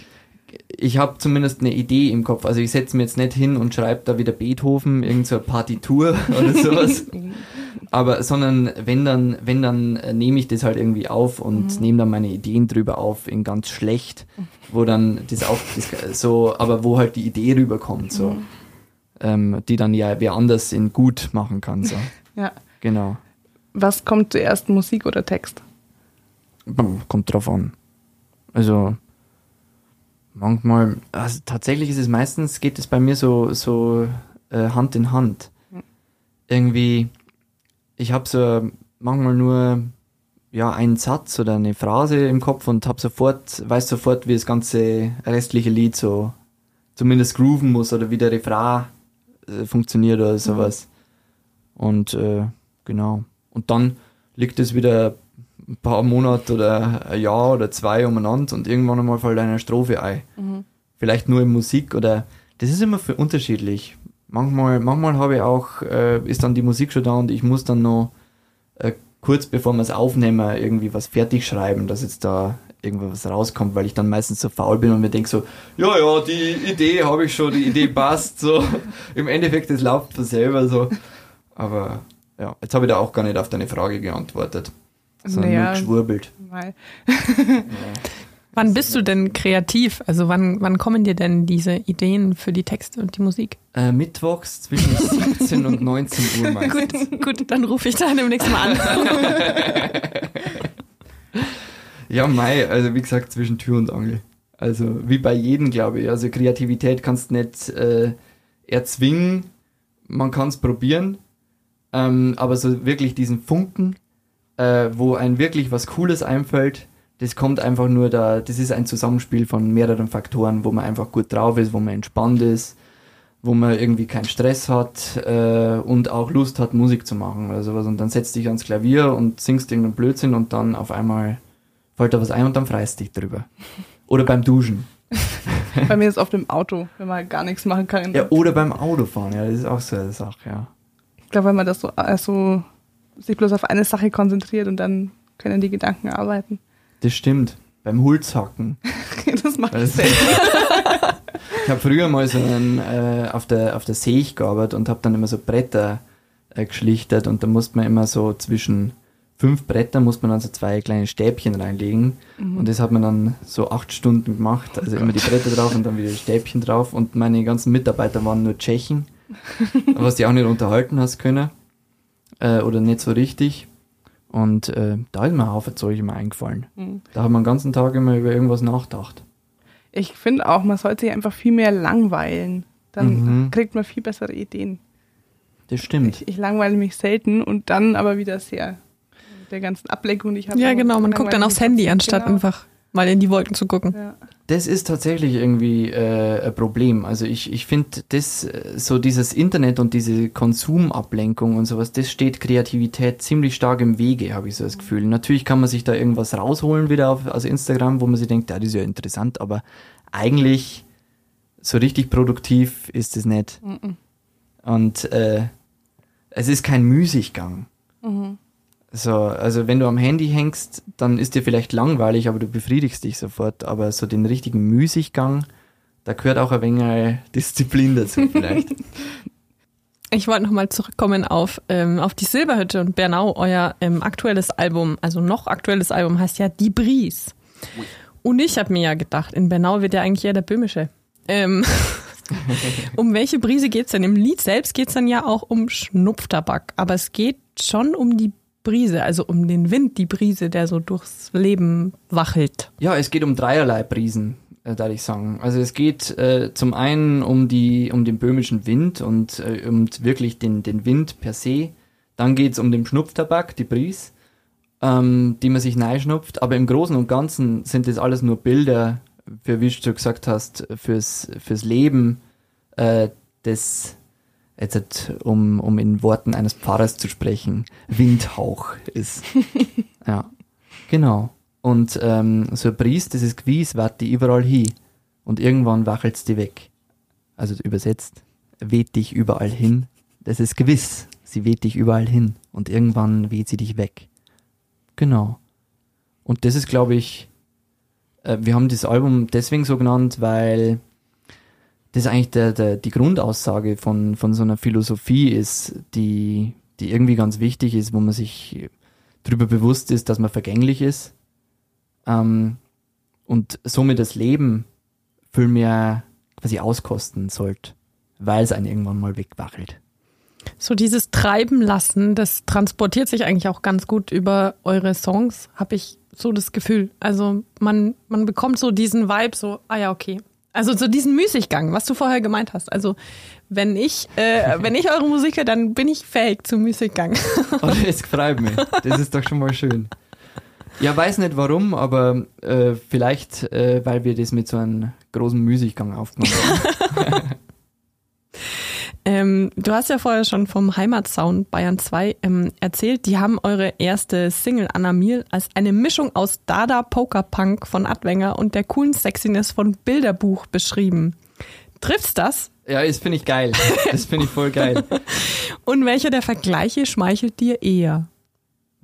Speaker 4: ich habe zumindest eine Idee im Kopf. Also ich setze mir jetzt nicht hin und schreibe da wieder Beethoven, irgend so eine Partitur oder sowas. Aber sondern wenn dann, wenn dann äh, nehme ich das halt irgendwie auf und nehme dann meine Ideen drüber auf in ganz schlecht, wo dann das auch das, so, aber wo halt die Idee rüberkommt, so. Ähm, die dann ja wer anders in gut machen kann. So.
Speaker 2: Ja.
Speaker 4: Genau.
Speaker 2: Was kommt zuerst, Musik oder Text?
Speaker 4: Kommt drauf an. Also manchmal, also tatsächlich ist es meistens, geht es bei mir so, so äh, Hand in Hand. Irgendwie, ich habe so manchmal nur ja einen Satz oder eine Phrase im Kopf und hab sofort, weiß sofort, wie das ganze restliche Lied so zumindest grooven muss oder wie der Refrain äh, funktioniert oder sowas. Und äh, genau. Und dann liegt es wieder ein paar Monate oder ein Jahr oder zwei umeinander und irgendwann einmal fällt eine Strophe ein. Vielleicht nur in Musik oder das ist immer für unterschiedlich. Manchmal, manchmal habe ich auch, äh, ist dann die Musik schon da und ich muss dann noch äh, kurz bevor wir es aufnehmen, irgendwie was fertig schreiben, dass jetzt da irgendwas rauskommt, weil ich dann meistens so faul bin und mir denke so, ja, ja, die Idee habe ich schon, die Idee passt, so. Im Endeffekt, es läuft von selber so. Aber ja, jetzt habe ich da auch gar nicht auf deine Frage geantwortet, sondern
Speaker 2: Naja.
Speaker 4: nur geschwurbelt.
Speaker 2: Weil
Speaker 3: Wann bist du denn kreativ? Also wann, wann kommen dir denn diese Ideen für die Texte und die Musik?
Speaker 4: Äh, mittwochs zwischen 17 und 19 Uhr meistens.
Speaker 3: Gut, gut, dann rufe ich da demnächst mal an.
Speaker 4: Ja, Mai, also wie gesagt, zwischen Tür und Angel. Also wie bei jedem, glaube ich. Also Kreativität kannst du nicht äh, erzwingen, man kann es probieren, ähm, aber so wirklich diesen Funken, äh, wo ein wirklich was Cooles einfällt, das kommt einfach nur da, das ist ein Zusammenspiel von mehreren Faktoren, wo man einfach gut drauf ist, wo man entspannt ist, wo man irgendwie keinen Stress hat äh, und auch Lust hat, Musik zu machen oder sowas. Und dann setzt dich ans Klavier und singst irgendeinen Blödsinn und dann auf einmal fällt da was ein und dann freist dich drüber. Oder beim Duschen.
Speaker 2: bei mir ist es oft im Auto, wenn man gar nichts machen kann.
Speaker 4: Ja, oder beim Autofahren, ja, das ist auch so eine Sache, ja.
Speaker 2: Ich glaube, wenn man das so, also sich bloß auf eine Sache konzentriert und dann können die Gedanken arbeiten.
Speaker 4: Das stimmt. Beim Holzhacken.
Speaker 2: das macht
Speaker 4: Also-
Speaker 2: Sinn.
Speaker 4: Ich habe früher mal so einen, äh, auf der auf der Seech gearbeitet und habe dann immer so Bretter äh, geschlichtet und da musste man immer so zwischen fünf Bretter muss man dann so zwei kleine Stäbchen reinlegen und das hat man dann so acht Stunden gemacht, also immer die Bretter drauf und dann wieder die Stäbchen drauf und meine ganzen Mitarbeiter waren nur Tschechen, was die auch nicht unterhalten hast können äh, oder nicht so richtig und äh, da ist mir ein Haufen Zeug immer eingefallen.
Speaker 2: Mhm.
Speaker 4: Da hat man den ganzen Tag immer über irgendwas nachgedacht.
Speaker 2: Ich finde auch, man sollte sich einfach viel mehr langweilen. Dann
Speaker 4: Mhm.
Speaker 2: kriegt man viel bessere Ideen.
Speaker 4: Das stimmt.
Speaker 2: Ich, ich langweile mich selten und dann aber wieder sehr. Mit der ganzen Ablenkung, die ich habe.
Speaker 3: Ja, genau, man guckt dann aufs Handy, anstatt
Speaker 2: genau.
Speaker 3: einfach mal in die Wolken zu gucken.
Speaker 2: Ja.
Speaker 4: Das ist tatsächlich irgendwie äh, ein Problem. Also ich, ich finde, das äh, so dieses Internet und diese Konsumablenkung und sowas, das steht Kreativität ziemlich stark im Wege, habe ich so das Gefühl. Natürlich kann man sich da irgendwas rausholen wieder auf, aus Instagram, wo man sich denkt, ja, das ist ja interessant, aber eigentlich so richtig produktiv ist es nicht.
Speaker 2: Mhm.
Speaker 4: Und äh, es ist kein Müßiggang.
Speaker 2: Mhm.
Speaker 4: So, also wenn du am Handy hängst, dann ist dir vielleicht langweilig, aber du befriedigst dich sofort. Aber so den richtigen Müßiggang, da gehört auch ein wenig Disziplin dazu vielleicht.
Speaker 3: Ich wollte nochmal zurückkommen auf, ähm, auf die Silberhütte und Bernau. Euer ähm, aktuelles Album, also noch aktuelles Album, heißt ja Die Bries. Und ich habe mir ja gedacht, in Bernau wird ja eigentlich eher der Böhmische. Ähm, um welche Brise geht's denn? Im Lied selbst geht's dann ja auch um Schnupftabak, aber es geht schon um die Brise, also um den Wind, die Brise, der so durchs Leben wachelt.
Speaker 4: ja, es geht um dreierlei Prisen, äh, darf ich sagen. Also es geht äh, zum einen um die, um den böhmischen Wind und äh, um wirklich den, den Wind per se. Dann geht's um den Schnupftabak, die Bries, ähm, die man sich schnupft. Aber im Großen und Ganzen sind das alles nur Bilder, für wie du gesagt hast, fürs, fürs Leben, äh, das jetzt halt, um, um in Worten eines Pfarrers zu sprechen, Windhauch ist. ja, genau. Und ähm, so ein Priest, das ist gewiss, wart die überall hin. Und irgendwann wachelt's die weg. Also übersetzt, weht dich überall hin. Das ist gewiss, sie weht dich überall hin. Und irgendwann weht sie dich weg. Genau. Und das ist, glaube ich, äh, wir haben das Album deswegen so genannt, weil das eigentlich der, der, die Grundaussage von, von so einer Philosophie ist, die, die irgendwie ganz wichtig ist, wo man sich darüber bewusst ist, dass man vergänglich ist ähm, und somit das Leben viel mehr quasi auskosten sollte, weil es einen irgendwann mal wegwachelt.
Speaker 3: So dieses Treiben lassen, das transportiert sich eigentlich auch ganz gut über eure Songs, habe ich so das Gefühl. Also man, man bekommt so diesen Vibe, so, ah ja, okay. Also so diesen Müßiggang, was du vorher gemeint hast. Also wenn ich, äh, wenn ich eure Musik höre, dann bin ich fähig zum Müßiggang.
Speaker 4: Oh, das freut mich. Das ist doch schon mal schön. Ja, weiß nicht warum, aber äh, vielleicht, äh, weil wir das mit so einem großen Müßiggang aufgenommen haben.
Speaker 3: Ähm, du hast ja vorher schon vom Heimatsound Bayern 2 ähm, erzählt. Die haben eure erste Single Anna Miel als eine Mischung aus Dada Poker Punk von Adwenger und der coolen Sexiness von Bilderbuch beschrieben. Trifft's das?
Speaker 4: Ja, das finde ich geil. Das finde ich voll geil.
Speaker 3: Und welcher der Vergleiche schmeichelt dir eher?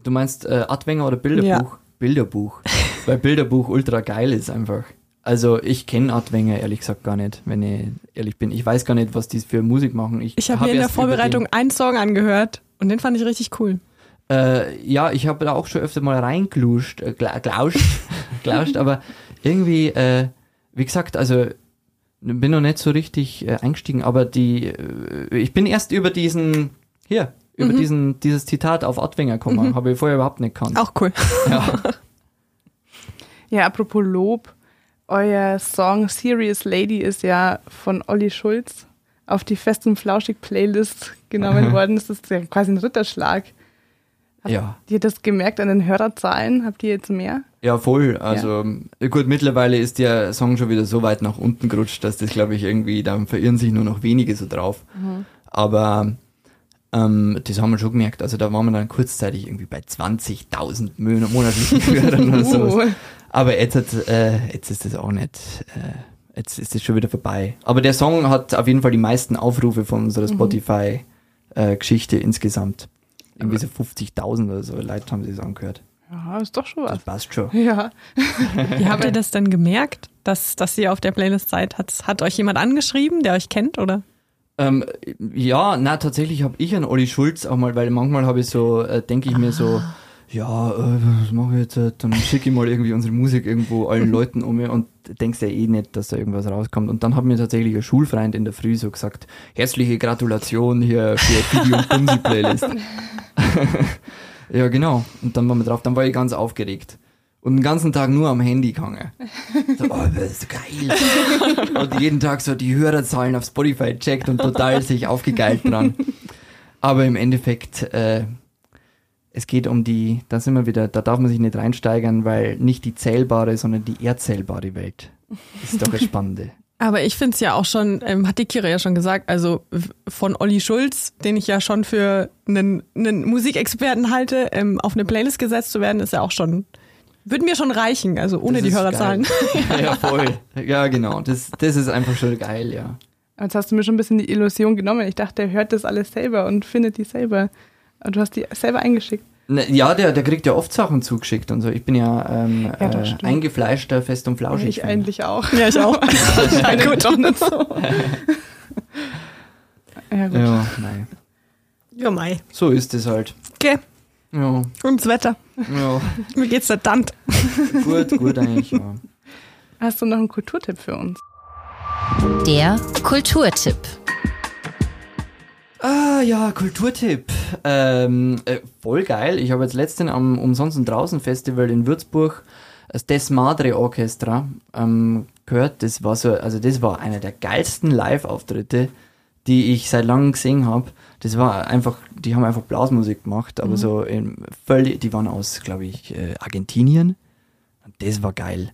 Speaker 4: Du meinst äh, Adwenger oder Bilderbuch?
Speaker 3: Ja.
Speaker 4: Bilderbuch. Weil Bilderbuch ultra geil ist einfach. Also ich kenne Adwenger ehrlich gesagt gar nicht, wenn ich ehrlich bin. Ich weiß gar nicht, was die für Musik machen.
Speaker 3: Ich habe mir in der Vorbereitung einen Song angehört und den fand ich richtig cool.
Speaker 4: Äh, ja, ich habe da auch schon öfter mal reingluscht, äh, gla- glauscht, glauscht, aber irgendwie, äh, wie gesagt, also bin noch nicht so richtig äh, eingestiegen, aber die, äh, ich bin erst über diesen, hier, über
Speaker 3: Mhm.
Speaker 4: diesen, dieses Zitat auf Adwenger gekommen, habe ich vorher überhaupt nicht gekannt.
Speaker 3: Auch cool.
Speaker 4: Ja.
Speaker 2: Ja, apropos Lob, euer Song Serious Lady ist ja von Olli Schulz auf die Fest und Flauschig Playlist genommen worden. Das ist ja quasi ein Ritterschlag. Habt
Speaker 4: ja.
Speaker 2: ihr das gemerkt an den Hörerzahlen? Habt ihr jetzt mehr?
Speaker 4: Ja, voll. Also gut, mittlerweile ist der Song schon wieder so weit nach unten gerutscht, dass das, glaube ich, irgendwie, da verirren sich nur noch wenige so drauf. Aber ähm, das haben wir schon gemerkt. Also da waren wir dann kurzzeitig irgendwie bei 20.000 Mon- monatlichen Hörern oder so. Aber jetzt, hat, äh, jetzt ist das auch nicht, äh, jetzt ist es schon wieder vorbei. Aber der Song hat auf jeden Fall die meisten Aufrufe von unserer Spotify-Geschichte insgesamt. Irgendwie so 50.000 oder so Leute haben sich das angehört.
Speaker 2: ja, ist doch schon
Speaker 4: Das
Speaker 2: was.
Speaker 4: passt schon.
Speaker 2: Ja.
Speaker 3: Wie habt ihr das denn gemerkt, dass, dass ihr auf der Playlist seid? Hat, hat euch jemand angeschrieben, der euch kennt, oder?
Speaker 4: Ähm, ja, na tatsächlich habe ich an Olli Schulz auch mal, weil manchmal habe ich so, äh, denke ich mir so, ja, äh, was mache ich jetzt? äh, Dann schicke ich mal irgendwie unsere Musik irgendwo allen Leuten um mir und denkst ja eh nicht, dass da irgendwas rauskommt. Und dann hat mir tatsächlich ein Schulfreund in der Früh so gesagt, herzliche Gratulation hier für Video und Bumsi Playlist. ja, genau. Und dann waren wir drauf, dann war ich ganz aufgeregt. Und den ganzen Tag nur am Handy gehangen. So, oh, das ist geil. Und jeden Tag so die Hörerzahlen auf Spotify checkt und total sich aufgegeilt dran. Aber im Endeffekt, äh, es geht um die, da sind wir wieder, da darf man sich nicht reinsteigern, weil nicht die zählbare, sondern die erzählbare Welt. Das ist doch das Spannende.
Speaker 3: Aber ich finde es ja auch schon, ähm, hat die Kira ja schon gesagt, also von Olli Schulz, den ich ja schon für einen, einen Musikexperten halte, ähm, auf eine Playlist gesetzt zu werden, ist ja auch schon, würde mir schon reichen, also ohne
Speaker 4: Das
Speaker 3: die Hörerzahlen.
Speaker 4: geil. ja, voll. Ja, genau. Das, das ist einfach schon geil, ja.
Speaker 2: Jetzt hast du mir schon ein bisschen die Illusion genommen. Ich dachte, er hört das alles selber und findet die selber. Aber du hast die selber eingeschickt.
Speaker 4: Ne, Ja, der, der kriegt ja oft Sachen zugeschickt und so. Ich bin ja, ähm,
Speaker 2: Ja,
Speaker 4: äh, eingefleischter Fest und Flauschig.
Speaker 2: ich eigentlich auch.
Speaker 3: Ja, ich auch.
Speaker 2: Scheint gut doch nicht so. ja, gut.
Speaker 4: Ja, nein.
Speaker 3: ja, mei.
Speaker 4: So ist es halt.
Speaker 3: Okay,
Speaker 4: Ja,
Speaker 3: und das Wetter.
Speaker 4: ja.
Speaker 3: Wie geht's der Tant?
Speaker 4: gut, gut eigentlich, ja.
Speaker 2: Hast du noch einen Kulturtipp für uns?
Speaker 1: Der Kulturtipp.
Speaker 4: Ah ja, Kulturtipp. Ähm, äh, voll geil. Ich habe jetzt letztens am Umsonst und Draußen Festival in Würzburg das Des Madre Orchestra ähm, gehört. Das war so, also das war einer der geilsten Live-Auftritte, die ich seit langem gesehen habe. Das war einfach, die haben einfach Blasmusik gemacht, aber so in völlig, die waren aus, glaube ich, äh, Argentinien. Das war geil.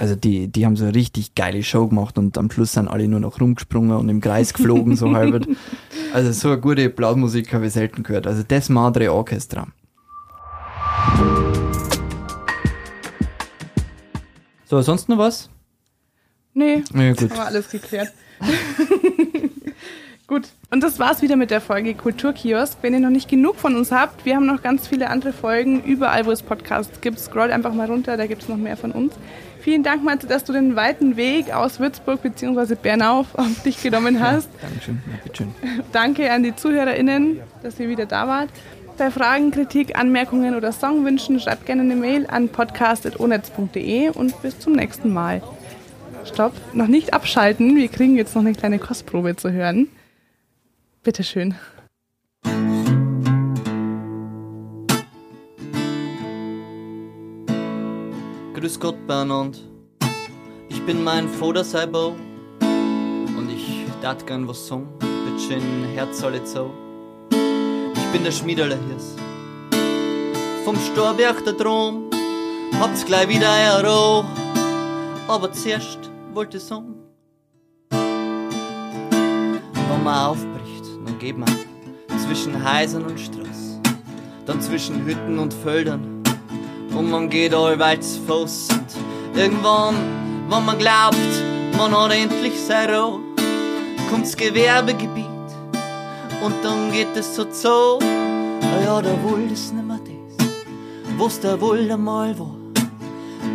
Speaker 4: Also die, die haben so eine richtig geile Show gemacht und am Schluss sind alle nur noch rumgesprungen und im Kreis geflogen, so halb. Also so eine gute Blasmusik habe ich selten gehört. Also Des Madre Orchestra. So, sonst noch was?
Speaker 2: Nee,
Speaker 4: Ja, gut.
Speaker 2: haben wir alles geklärt. Gut, und das war's wieder mit der Folge Kulturkiosk. Wenn ihr noch nicht genug von uns habt, wir haben noch ganz viele andere Folgen überall, wo es Podcasts gibt. Scrollt einfach mal runter, da gibt's noch mehr von uns. Vielen Dank, Matze, dass du den weiten Weg aus Würzburg bzw. Bernau auf dich genommen hast.
Speaker 4: Dankeschön. Ja, bitteschön.
Speaker 2: Danke an die ZuhörerInnen, dass ihr wieder da wart. Bei Fragen, Kritik, Anmerkungen oder Songwünschen schreibt gerne eine Mail an podcast.onetz.de und bis zum nächsten Mal. Stopp, noch nicht abschalten, wir kriegen jetzt noch eine kleine Kostprobe zu hören. Bitteschön.
Speaker 5: Grüß Gott, Bernhard. Ich bin mein Vater selber und ich dat gern was sagen. Bitteschön, Herz alle zu. Ich bin der Schmiederler Hirs. Vom Storberg der Drom habt's gleich wieder ein Roh. Aber zuerst wollte ich sagen, wenn man aufbricht, dann geht man zwischen Häusern und Straßen, dann zwischen Hütten und Feldern und man geht allweit zu Fuß und irgendwann, wenn man glaubt, man hat endlich sein Ruhe, kommt's Gewerbegebiet und dann geht es so zu, ah ja, da wohl ist nimmer das,
Speaker 4: wo's da wohl einmal war.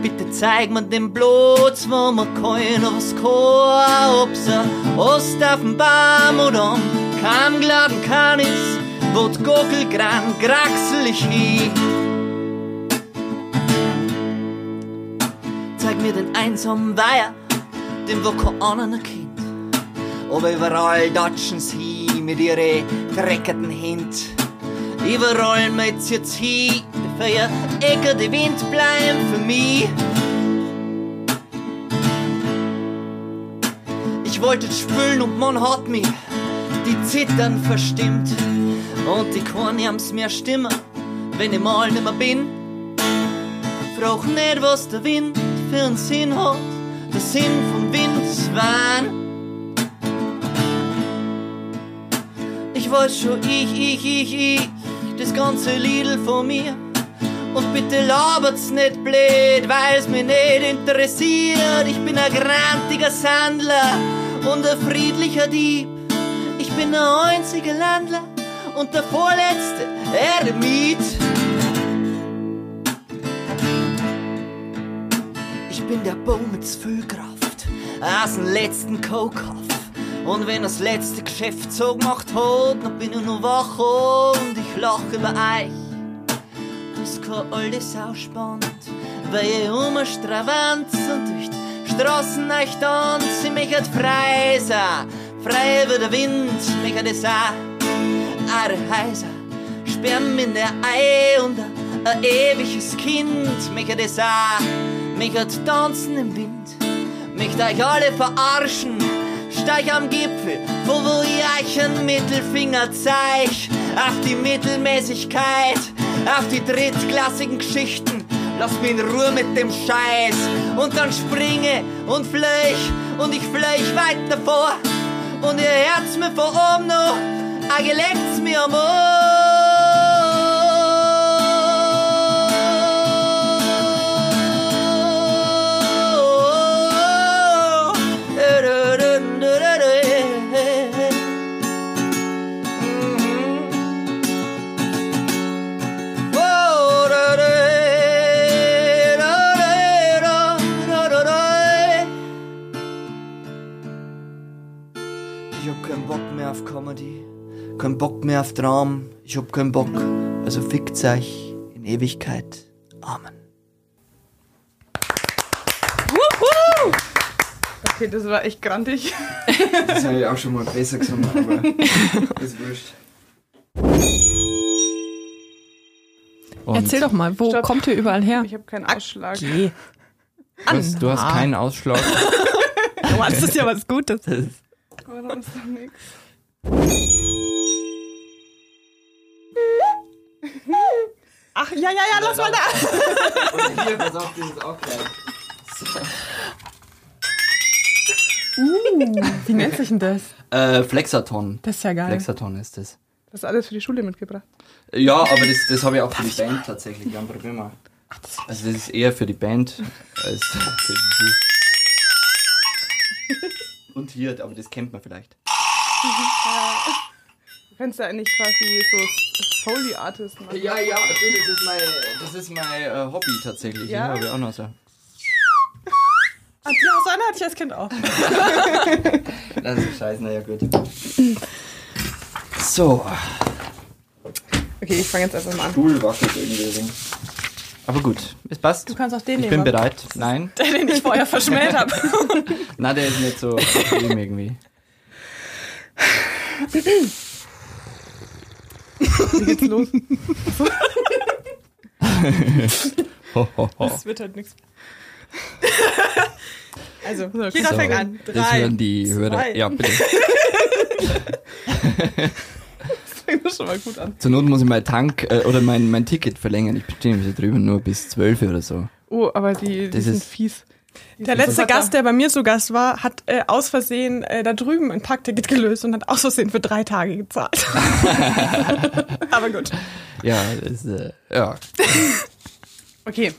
Speaker 4: Bitte zeig mir den Platz, wo man keiner was kann, ob's ein Ost auf dem Baum oder am Kammgladen kann ist, wo die Gockel gran kraxelig hin. Mir den einsamen Weiher, den wo kein anderer kennt. Aber überall datschen sie mit ihre dreckenden Händ. Überall mit jetzt hin, für ihr Ecke die Wind bleiben für mich. Ich wollte spülen und man hat mich die Zittern verstimmt. Und die Korn haben's mehr Stimme, wenn ich mal nimmer bin. Frag nicht, was der Wind für Sinn hat. Der Sinn vom Wind ist Wahn. Ich weiß schon, ich, ich, ich, ich, das ganze Liedl von mir. Und bitte labert's nicht blöd, weil's mich nicht interessiert. Ich bin ein grantiger Sandler und ein friedlicher Dieb. Ich bin der einzige Landler und der vorletzte Eremit. Bin der Baum mit Füllkraft aus dem letzten Kokhoff. Und wenn das letzte Geschäft so gemacht hat, dann bin ich nur wach und ich lach über euch. Das kein alte Sau spannt, weil ihr um Stravanz und durch die Straßen euch tanzt. Ich möchte frei sein, frei wie der Wind, mich hat es auch. Eure Häuser sperren in der Ei und ein, ein ewiges Kind, mich hat es auch. Mich hat tanzen im Wind, mich euch alle verarschen. Steig am Gipfel, wo, wo ich euch einen Mittelfinger zeig. Auf die Mittelmäßigkeit, auf die drittklassigen Geschichten. Lass mich in Ruhe mit dem Scheiß. Und dann springe und flöch und ich flöch weiter vor. Und ihr Herz mir vor oben noch, a geleckt's mir am Ohr. Comedy, keinen Bock mehr auf Traum, ich hab keinen Bock, also fickt euch in Ewigkeit. Amen.
Speaker 2: Okay, das war echt grantig.
Speaker 6: Das habe ich auch schon mal besser gesungen, aber ist wurscht. Und
Speaker 3: Erzähl doch mal, wo
Speaker 2: Stopp.
Speaker 3: kommt ihr überall her?
Speaker 2: Ich habe keinen Ausschlag.
Speaker 3: Geh.
Speaker 6: du hast, du hast keinen Ausschlag.
Speaker 3: Oh, das ist ja was Gutes.
Speaker 2: Warum ist doch nichts?
Speaker 3: Ach, ja, ja, ja, lass mal da.
Speaker 6: Und hier, pass auf, ist auch gleich.
Speaker 3: Wie nennt sich denn das?
Speaker 6: Äh, Flexaton.
Speaker 3: Das ist ja geil.
Speaker 6: Flexaton ist das.
Speaker 2: Das ist alles für die Schule mitgebracht.
Speaker 6: Ja, aber das, das habe ich auch für die Band tatsächlich. Ja, probier mal. Also das ist eher für die Band als für die Schule. Und hier, aber das kennt man vielleicht.
Speaker 2: Du kannst ja eigentlich quasi so Foley Artist machen.
Speaker 6: Ja, ja, du, das ist mein, das ist mein äh, Hobby tatsächlich.
Speaker 2: Ja?
Speaker 6: habe ich auch noch so.
Speaker 3: Ah, ja, so eine hatte ich als Kind auch.
Speaker 6: Das ist scheiße, naja gut. So,
Speaker 2: Okay, ich fange jetzt einfach mal an.
Speaker 6: Stuhl wackelt irgendwie. Aber gut, es passt.
Speaker 3: Du kannst auch den
Speaker 6: ich bin
Speaker 3: nehmen.
Speaker 6: bereit. Nein,
Speaker 3: Der, den ich vorher verschmäht habe.
Speaker 6: na, der ist nicht so irgendwie.
Speaker 2: Wie geht's los?
Speaker 6: Ho, ho, ho.
Speaker 3: Das wird halt nichts. Also,
Speaker 2: So,
Speaker 3: jeder
Speaker 6: So,
Speaker 3: fängt an.
Speaker 6: das
Speaker 3: Drei,
Speaker 6: hören die Hörer. Ja, bitte.
Speaker 2: Das fängt doch schon mal gut an.
Speaker 6: Zur Not muss ich mein Tank äh, oder mein, mein Ticket verlängern. Ich bestehe nämlich da drüben nur bis 12 oder so.
Speaker 2: Oh, aber die, die
Speaker 6: Das
Speaker 2: sind
Speaker 6: ist-
Speaker 2: fies.
Speaker 3: Der letzte Gast, der bei mir zu Gast war, hat äh, aus Versehen äh, da drüben ein Parkticket gelöst und hat aus Versehen für drei Tage gezahlt. Aber gut.
Speaker 6: Ja, das, äh, ja.
Speaker 2: Okay.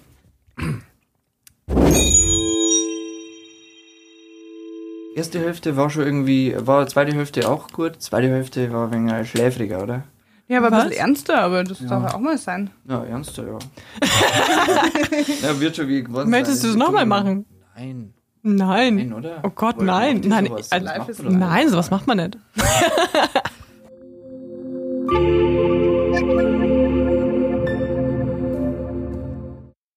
Speaker 6: Erste Hälfte war schon irgendwie, war zweite Hälfte auch gut, zweite Hälfte war ein wenig schläfriger, oder?
Speaker 2: Ja, aber
Speaker 3: was?
Speaker 2: ein bisschen ernster, aber das
Speaker 4: ja.
Speaker 2: darf ja auch mal sein.
Speaker 4: Ja, ernster, ja. ja, wird schon wie gewonnen.
Speaker 3: Möchtest du es nochmal machen?
Speaker 4: Nein.
Speaker 3: Nein.
Speaker 4: Nein, oder?
Speaker 3: Oh Gott,
Speaker 4: Wollt
Speaker 3: nein. Nein,
Speaker 4: sowas? Nein, sowas
Speaker 3: nein,
Speaker 4: nein,
Speaker 3: sowas macht man nicht.